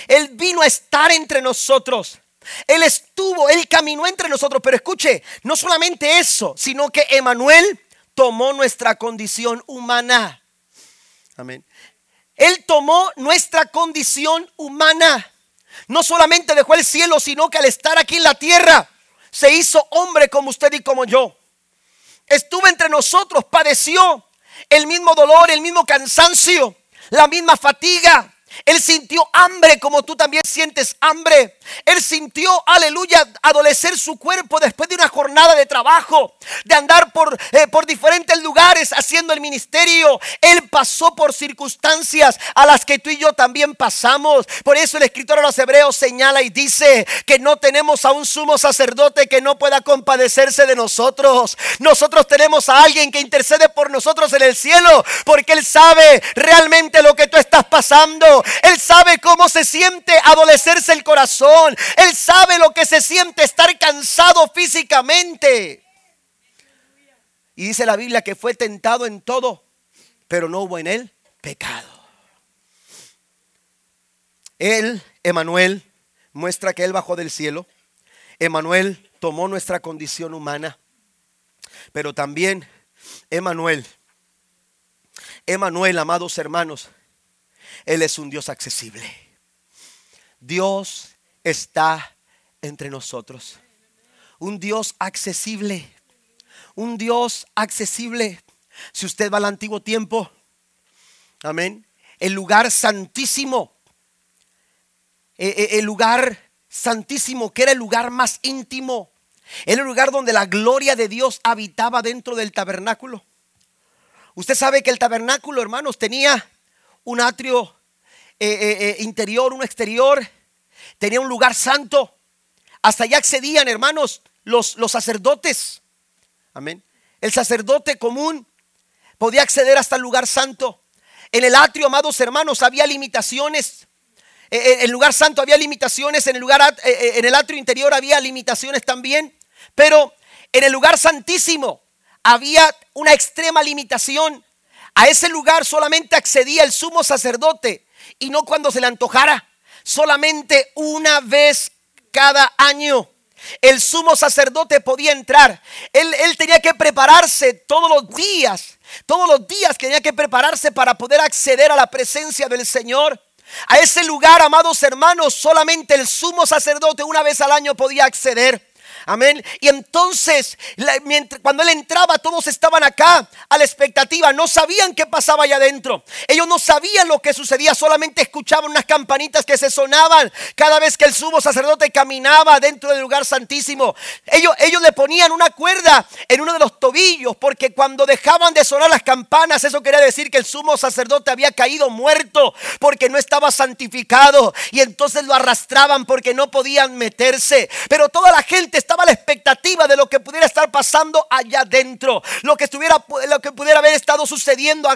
Él vino a estar entre nosotros. Él estuvo, Él caminó entre nosotros. Pero escuche, no solamente eso, sino que Emanuel tomó nuestra condición humana. Amén. Él tomó nuestra condición humana. No solamente dejó el cielo, sino que al estar aquí en la tierra, se hizo hombre como usted y como yo estuvo entre nosotros, padeció el mismo dolor, el mismo cansancio, la misma fatiga, él sintió hambre como tú también sientes hambre. Él sintió, aleluya, adolecer su cuerpo después de una jornada de trabajo, de andar por, eh, por diferentes lugares haciendo el ministerio. Él pasó por circunstancias a las que tú y yo también pasamos. Por eso el escritor de los Hebreos señala y dice que no tenemos a un sumo sacerdote que no pueda compadecerse de nosotros. Nosotros tenemos a alguien que intercede por nosotros en el cielo porque Él sabe realmente lo que tú estás pasando. Él sabe cómo se siente adolecerse el corazón. Él sabe lo que se siente estar cansado físicamente. Y dice la Biblia que fue tentado en todo, pero no hubo en él pecado. Él, Emanuel, muestra que él bajó del cielo. Emanuel tomó nuestra condición humana, pero también Emanuel, Emanuel, amados hermanos, él es un Dios accesible. Dios está entre nosotros. Un Dios accesible. Un Dios accesible. Si usted va al antiguo tiempo, amén. El lugar santísimo. E, e, el lugar santísimo, que era el lugar más íntimo. El lugar donde la gloria de Dios habitaba dentro del tabernáculo. Usted sabe que el tabernáculo, hermanos, tenía un atrio eh, eh, eh, interior, un exterior. Tenía un lugar santo. Hasta allá accedían, hermanos, los, los sacerdotes. Amén. el sacerdote común podía acceder hasta el lugar santo. En el atrio, amados hermanos, había limitaciones. En el lugar santo había limitaciones, en el lugar en el atrio interior había limitaciones también, pero en el lugar santísimo había una extrema limitación. A ese lugar solamente accedía el sumo sacerdote y no cuando se le antojara, solamente una vez cada año. El sumo sacerdote podía entrar. Él, él tenía que prepararse todos los días. Todos los días tenía que prepararse para poder acceder a la presencia del Señor. A ese lugar, amados hermanos, solamente el sumo sacerdote una vez al año podía acceder. Amén. Y entonces, cuando él entraba, todos estaban acá a la expectativa. No sabían qué pasaba allá adentro. Ellos no sabían lo que sucedía. Solamente escuchaban unas campanitas que se sonaban cada vez que el sumo sacerdote caminaba dentro del lugar santísimo. Ellos, ellos le ponían una cuerda en uno de los tobillos porque cuando dejaban de sonar las campanas, eso quería decir que el sumo sacerdote había caído muerto porque no estaba santificado. Y entonces lo arrastraban porque no podían meterse. Pero toda la gente estaba la expectativa de lo que pudiera estar pasando allá adentro, lo que estuviera, lo que pudiera haber estado sucediendo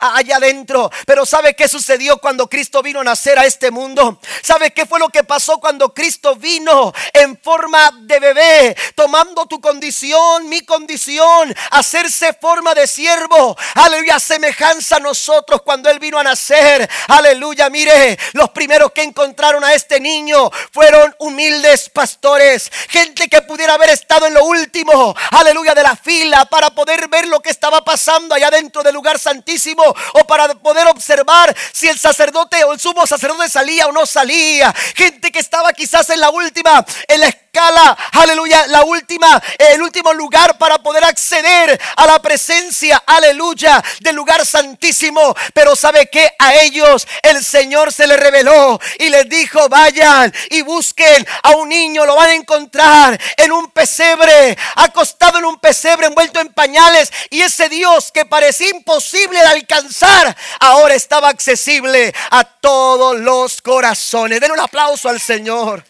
allá adentro. Pero ¿sabe qué sucedió cuando Cristo vino a nacer a este mundo? ¿Sabe qué fue lo que pasó cuando Cristo vino en forma de bebé, tomando tu condición, mi condición, hacerse forma de siervo? Aleluya, semejanza a nosotros cuando Él vino a nacer. Aleluya, mire, los primeros que encontraron a este niño fueron humildes pastores, gente que pudiera haber estado en lo último, aleluya, de la fila para poder ver lo que estaba pasando allá dentro del lugar santísimo o para poder observar si el sacerdote o el sumo sacerdote salía o no salía. Gente que estaba quizás en la última, en la escala, aleluya, la última, el último lugar para poder acceder a la presencia, aleluya, del lugar santísimo. Pero sabe que a ellos el Señor se les reveló y les dijo, vayan y busquen a un niño, lo van a encontrar en un pesebre, acostado en un pesebre, envuelto en pañales. Y ese Dios que parecía imposible de alcanzar, ahora estaba accesible a todos los corazones. Den un aplauso al Señor.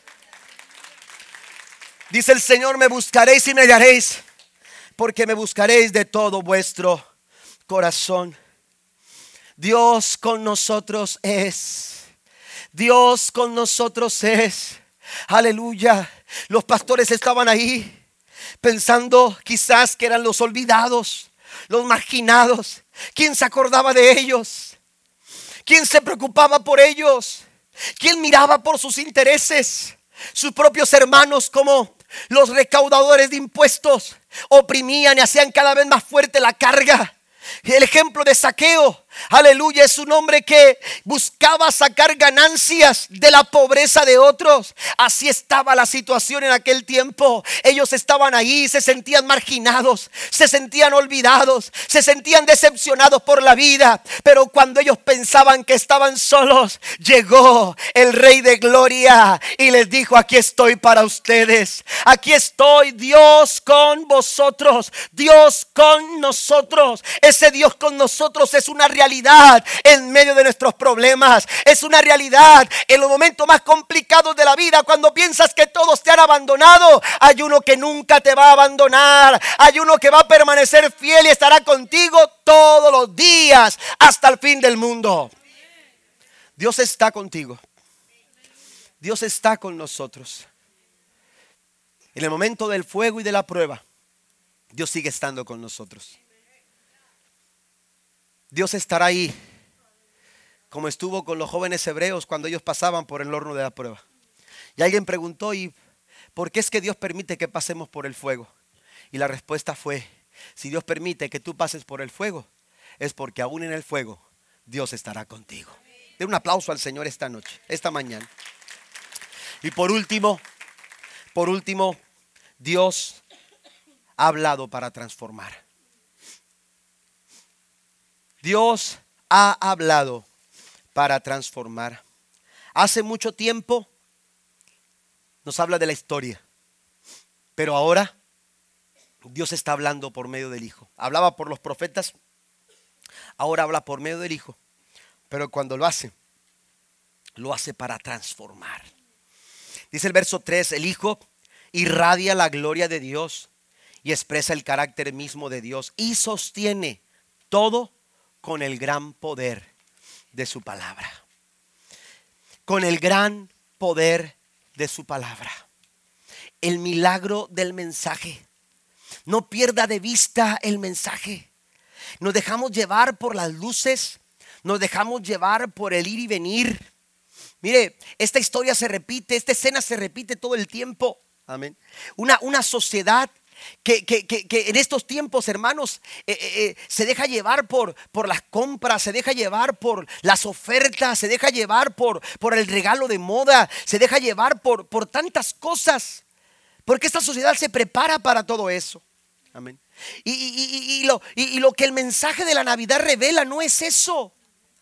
Dice el Señor, me buscaréis y me hallaréis, porque me buscaréis de todo vuestro corazón. Dios con nosotros es. Dios con nosotros es. Aleluya. Los pastores estaban ahí pensando quizás que eran los olvidados, los marginados. ¿Quién se acordaba de ellos? ¿Quién se preocupaba por ellos? ¿Quién miraba por sus intereses? Sus propios hermanos como los recaudadores de impuestos oprimían y hacían cada vez más fuerte la carga. El ejemplo de saqueo, aleluya, es un hombre que buscaba sacar ganancias de la pobreza de otros. Así estaba la situación en aquel tiempo. Ellos estaban ahí, se sentían marginados, se sentían olvidados, se sentían decepcionados por la vida. Pero cuando ellos pensaban que estaban solos, llegó el Rey de Gloria y les dijo, aquí estoy para ustedes. Aquí estoy, Dios con vosotros, Dios con nosotros. Ese Dios con nosotros es una realidad en medio de nuestros problemas. Es una realidad en los momentos más complicados de la vida. Cuando piensas que todos te han abandonado, hay uno que nunca te va a abandonar. Hay uno que va a permanecer fiel y estará contigo todos los días hasta el fin del mundo. Dios está contigo. Dios está con nosotros. En el momento del fuego y de la prueba, Dios sigue estando con nosotros. Dios estará ahí, como estuvo con los jóvenes hebreos cuando ellos pasaban por el horno de la prueba. Y alguien preguntó, ¿y por qué es que Dios permite que pasemos por el fuego? Y la respuesta fue, si Dios permite que tú pases por el fuego, es porque aún en el fuego Dios estará contigo. Den un aplauso al Señor esta noche, esta mañana. Y por último, por último, Dios ha hablado para transformar. Dios ha hablado para transformar. Hace mucho tiempo nos habla de la historia, pero ahora Dios está hablando por medio del Hijo. Hablaba por los profetas, ahora habla por medio del Hijo, pero cuando lo hace, lo hace para transformar. Dice el verso 3, el Hijo irradia la gloria de Dios y expresa el carácter mismo de Dios y sostiene todo con el gran poder de su palabra. Con el gran poder de su palabra. El milagro del mensaje. No pierda de vista el mensaje. Nos dejamos llevar por las luces, nos dejamos llevar por el ir y venir. Mire, esta historia se repite, esta escena se repite todo el tiempo. Amén. Una, una sociedad que, en estos tiempos, hermanos, eh, eh, eh, se deja llevar por, por las compras, se deja llevar por las ofertas, se deja llevar por, por el regalo de moda, se deja llevar por, por tantas cosas. Porque esta sociedad se prepara para todo eso. Amén. Y, lo, y, lo, que el mensaje de la Navidad revela no es eso.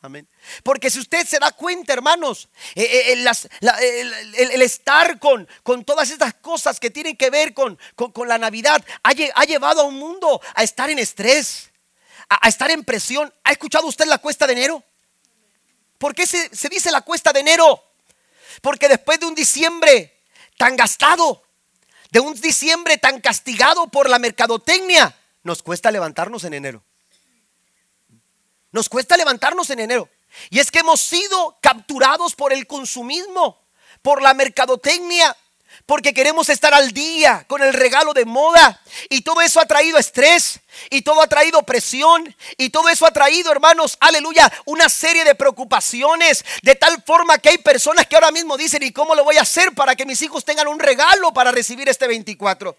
Amén. Porque si usted se da cuenta, hermanos, eh, eh, el, estar con, con, todas estas cosas que tienen que ver con, con, la Navidad ha, ha, llevado a un mundo a estar en estrés, a, estar en presión. ¿Ha escuchado usted la cuesta de enero? ¿Por qué se, se dice la cuesta de enero? Porque después de un diciembre tan gastado, de un diciembre tan castigado por la mercadotecnia, nos cuesta levantarnos en enero. Nos cuesta levantarnos en enero. Y es que hemos sido capturados por el consumismo, por la mercadotecnia, porque queremos estar al día con el regalo de moda. Y todo eso ha traído estrés, y todo ha traído presión, y todo eso ha traído, hermanos, aleluya, una serie de preocupaciones, de tal forma que hay personas que ahora mismo dicen, ¿y cómo lo voy a hacer para que mis hijos tengan un regalo para recibir este 24?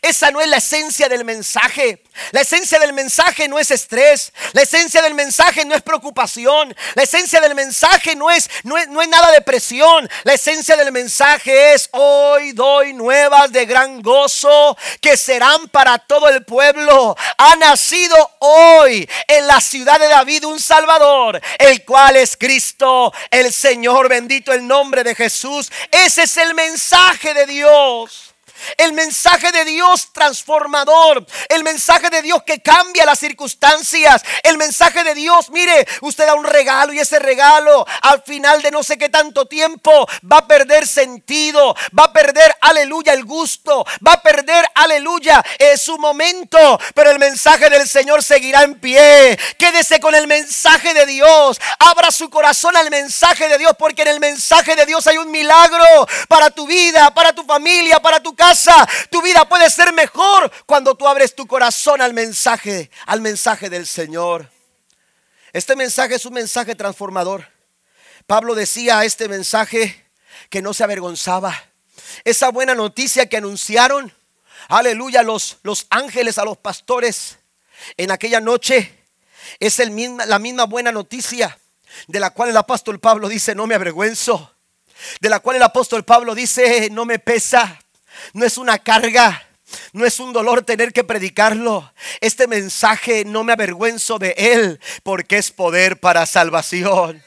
Esa no es la esencia del mensaje. La esencia del mensaje no es estrés. La esencia del mensaje no es preocupación. La esencia del mensaje no es, no es, no es nada de presión. La esencia del mensaje es hoy doy nuevas de gran gozo que serán para todo el pueblo. Ha nacido hoy en la ciudad de David un Salvador, el cual es Cristo, el Señor. Bendito el nombre de Jesús. Ese es el mensaje de Dios. El mensaje de Dios transformador. El mensaje de Dios que cambia las circunstancias. El mensaje de Dios, mire, usted da un regalo y ese regalo al final de no sé qué tanto tiempo va a perder sentido. Va a perder, aleluya, el gusto. Va a perder, aleluya, su momento. Pero el mensaje del Señor seguirá en pie. Quédese con el mensaje de Dios. Abra su corazón al mensaje de Dios porque en el mensaje de Dios hay un milagro para tu vida, para tu familia, para tu casa tu vida puede ser mejor cuando tú abres tu corazón al mensaje, al mensaje del Señor. Este mensaje es un mensaje transformador. Pablo decía a este mensaje que no se avergonzaba. Esa buena noticia que anunciaron, aleluya, los, los ángeles a los pastores en aquella noche, es la misma buena noticia de la cual el apóstol Pablo dice, no me avergüenzo. De la cual el apóstol Pablo dice, no me pesa no es una carga. No es un dolor tener que predicarlo. Este mensaje no me avergüenzo de él porque es poder para salvación.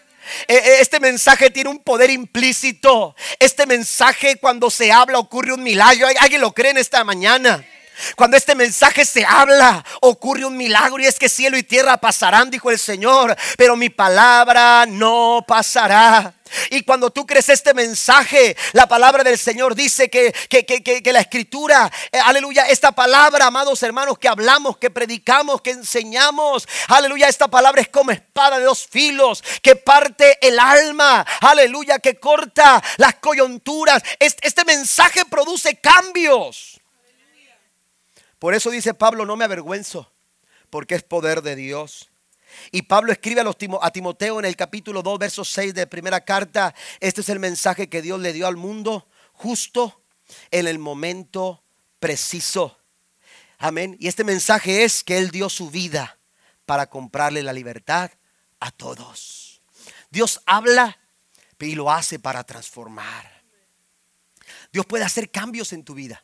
E, e, este mensaje tiene un poder implícito. Este mensaje cuando se habla ocurre un milagro. ¿Alguien lo cree en esta mañana? Cuando este mensaje se habla, ocurre un milagro y es que cielo y tierra pasarán, dijo el Señor, pero mi palabra no pasará. Y cuando tú crees este mensaje, la palabra del Señor dice que, que, la escritura, eh, aleluya, esta palabra, amados hermanos, que hablamos, que predicamos, que enseñamos, aleluya, esta palabra es como espada de dos filos, que parte el alma, aleluya, que corta las coyunturas. Este, este mensaje produce cambios. Por eso dice Pablo, no me avergüenzo, porque es poder de Dios. Y Pablo escribe a, Timoteo en el capítulo 2, verso 6 de primera carta, este es el mensaje que Dios le dio al mundo justo en el momento preciso. Amén. Y este mensaje es que Él dio su vida para comprarle la libertad a todos. Dios habla y lo hace para transformar. Dios puede hacer cambios en tu vida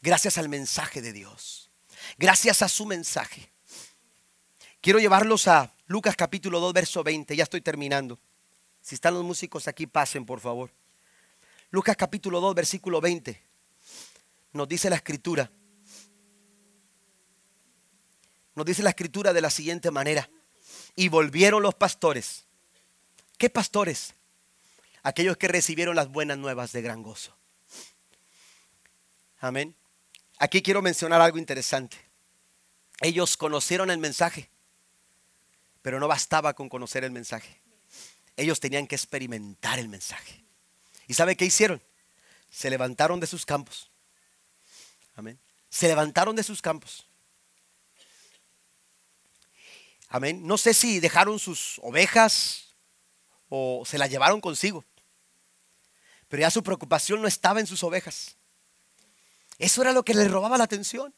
gracias al mensaje de Dios. Gracias a su mensaje. Quiero llevarlos a Lucas capítulo 2, verso 20. Ya estoy terminando. Si están los músicos aquí, pasen, por favor. Lucas capítulo 2, versículo 20. Nos dice la escritura. Nos dice la escritura de la siguiente manera. Y volvieron los pastores. ¿Qué pastores? Aquellos que recibieron las buenas nuevas de gran gozo. Amén. Aquí quiero mencionar algo interesante. Ellos conocieron el mensaje, pero no bastaba con conocer el mensaje. Ellos tenían que experimentar el mensaje. ¿Y sabe qué hicieron? Se levantaron de sus campos. Amén. Se levantaron de sus campos. Amén. No sé si dejaron sus ovejas o se las llevaron consigo. Pero ya su preocupación no estaba en sus ovejas. Eso era lo que les robaba la atención.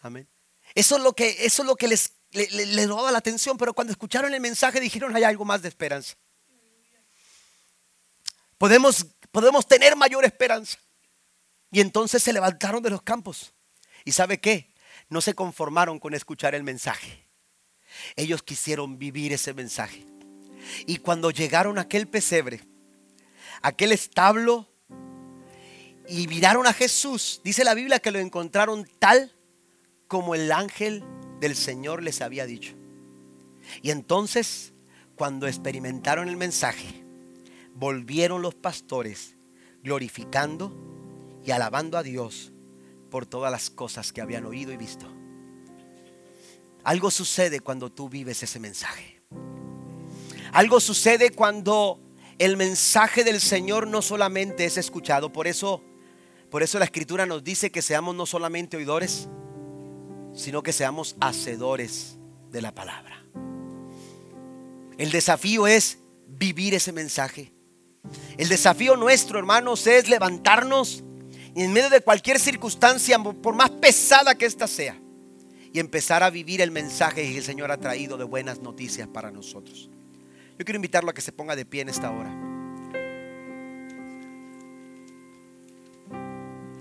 Amén. Eso es lo que, eso es lo que les, les, robaba la atención, pero cuando escucharon el mensaje dijeron hay algo más de esperanza. Podemos, podemos tener mayor esperanza. Y entonces se levantaron de los campos. ¿Y sabe qué? No se conformaron con escuchar el mensaje. Ellos quisieron vivir ese mensaje. Y cuando llegaron a aquel pesebre, aquel establo, y miraron a Jesús, dice la Biblia que lo encontraron tal como el ángel del Señor les había dicho. Y entonces, cuando experimentaron el mensaje, volvieron los pastores glorificando y alabando a Dios por todas las cosas que habían oído y visto. Algo sucede cuando tú vives ese mensaje. Algo sucede cuando el mensaje del Señor no solamente es escuchado. Por eso, por eso la escritura nos dice que seamos no solamente oidores, sino que seamos hacedores de la palabra. El desafío es vivir ese mensaje. El desafío nuestro, hermanos, es levantarnos en medio de cualquier circunstancia, por más pesada que ésta sea, y empezar a vivir el mensaje que el Señor ha traído de buenas noticias para nosotros. Yo quiero invitarlo a que se ponga de pie en esta hora.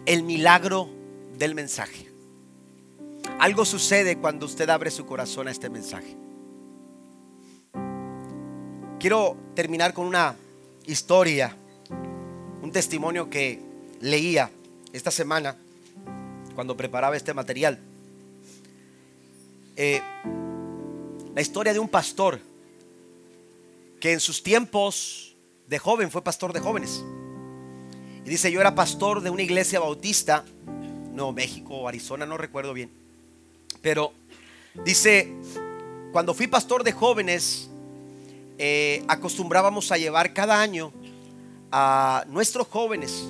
El milagro del mensaje. Algo sucede cuando usted abre su corazón a este mensaje. Quiero terminar con una historia, un testimonio que leía esta semana cuando preparaba este material. Eh, la historia de un pastor que en sus tiempos de joven fue pastor de jóvenes. Y dice, yo era pastor de una iglesia bautista, no, México o Arizona, no recuerdo bien. Pero dice, cuando fui pastor de jóvenes, eh, acostumbrábamos a llevar cada año a nuestros jóvenes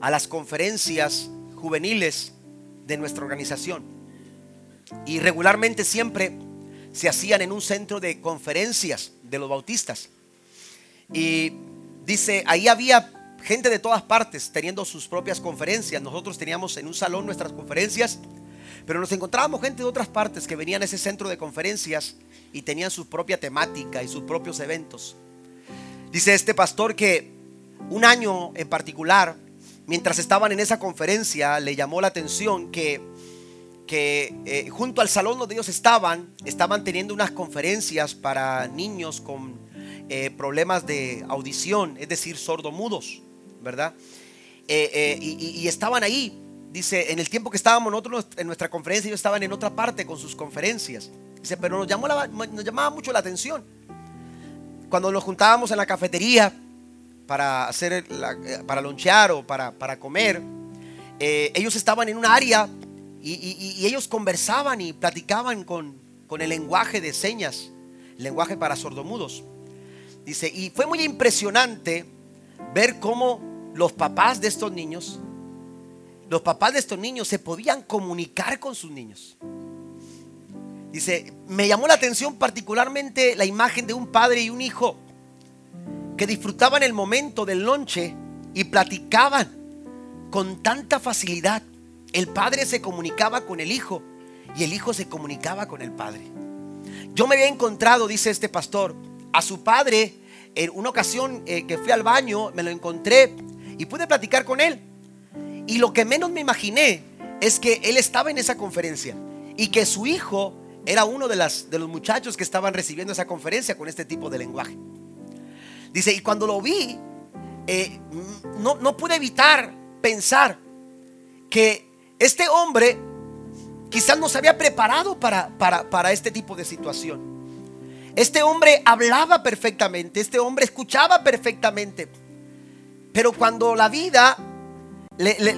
a las conferencias juveniles de nuestra organización. Y regularmente siempre se hacían en un centro de conferencias de los bautistas. Y dice, ahí había gente de todas partes teniendo sus propias conferencias. Nosotros teníamos en un salón nuestras conferencias, pero nos encontrábamos gente de otras partes que venían a ese centro de conferencias y tenían su propia temática y sus propios eventos. Dice este pastor que un año en particular, mientras estaban en esa conferencia, le llamó la atención que que eh, junto al salón donde ellos estaban, estaban teniendo unas conferencias para niños con eh, problemas de audición, es decir, sordomudos, ¿verdad? Eh, y, estaban ahí, dice, en el tiempo que estábamos nosotros en nuestra conferencia, ellos estaban en otra parte con sus conferencias. Dice, pero nos, llamó nos llamaba mucho la atención. Cuando nos juntábamos en la cafetería para hacer, para lonchear o para, para comer, ellos estaban en un área y, ellos conversaban y platicaban con, con el lenguaje de señas, lenguaje para sordomudos. Dice, y fue muy impresionante ver cómo los papás de estos niños, los papás de estos niños se podían comunicar con sus niños. Dice, me llamó la atención particularmente la imagen de un padre y un hijo que disfrutaban el momento del lonche y platicaban con tanta facilidad el padre se comunicaba con el hijo y el hijo se comunicaba con el padre. Yo me había encontrado, dice este pastor, a su padre en una ocasión eh, que fui al baño, me lo encontré y pude platicar con él. Y lo que menos me imaginé es que él estaba en esa conferencia y que su hijo era uno de, las, de los muchachos que estaban recibiendo esa conferencia con este tipo de lenguaje. Dice, y cuando lo vi, eh, no, no pude evitar pensar que este hombre quizás no se había preparado para, para, este tipo de situación. Este hombre hablaba perfectamente, este hombre escuchaba perfectamente. Pero cuando la vida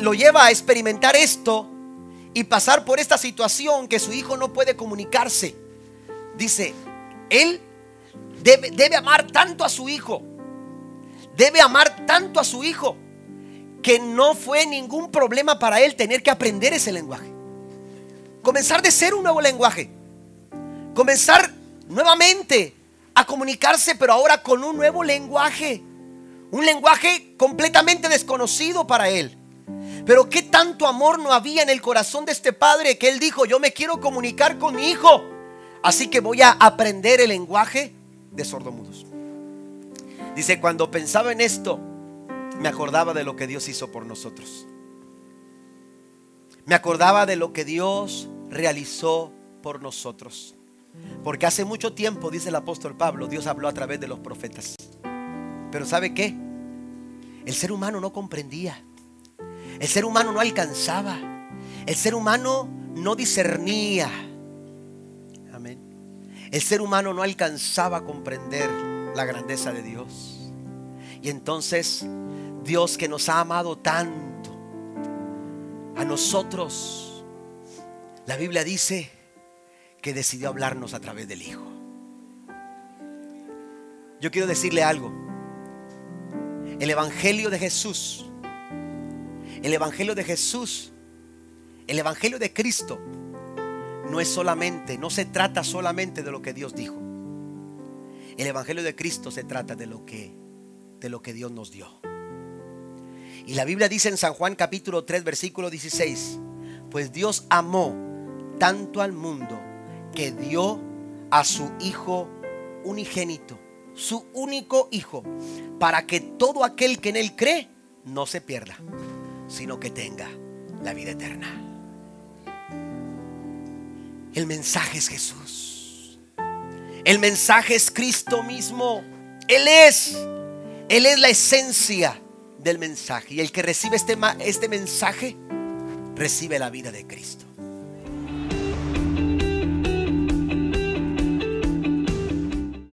lo lleva a experimentar esto y pasar por esta situación que su hijo no puede comunicarse. Dice, él debe, debe amar tanto a su hijo, debe amar tanto a su hijo, que no fue ningún problema para él tener que aprender ese lenguaje. Comenzar de ser un nuevo lenguaje. Comenzar nuevamente a comunicarse, pero ahora con un nuevo lenguaje. Un lenguaje completamente desconocido para él. Pero qué tanto amor no había en el corazón de este padre que él dijo, yo me quiero comunicar con mi hijo. Así que voy a aprender el lenguaje de sordomudos. Dice, cuando pensaba en esto, me acordaba de lo que Dios hizo por nosotros. Me acordaba de lo que Dios realizó por nosotros. Porque hace mucho tiempo, dice el apóstol Pablo, Dios habló a través de los profetas. Pero ¿sabe qué? El ser humano no comprendía. El ser humano no alcanzaba. El ser humano no discernía. Amén. El ser humano no alcanzaba a comprender la grandeza de Dios. Y entonces Dios que nos ha amado tanto a nosotros, la Biblia dice que decidió hablarnos a través del Hijo. Yo quiero decirle algo. El Evangelio de Jesús el Evangelio de Jesús, el Evangelio de Cristo, no es solamente, no se trata solamente de lo que Dios dijo. El Evangelio de Cristo se trata de lo que, de lo que Dios nos dio. Y la Biblia dice en San Juan capítulo 3 versículo 16, pues Dios amó tanto al mundo que dio a su Hijo unigénito, su único Hijo, para que todo aquel que en Él cree no se pierda, sino que tenga la vida eterna. El mensaje es Jesús. El mensaje es Cristo mismo. Él es. Él es la esencia del mensaje. Y el que recibe este, este mensaje, recibe la vida de Cristo.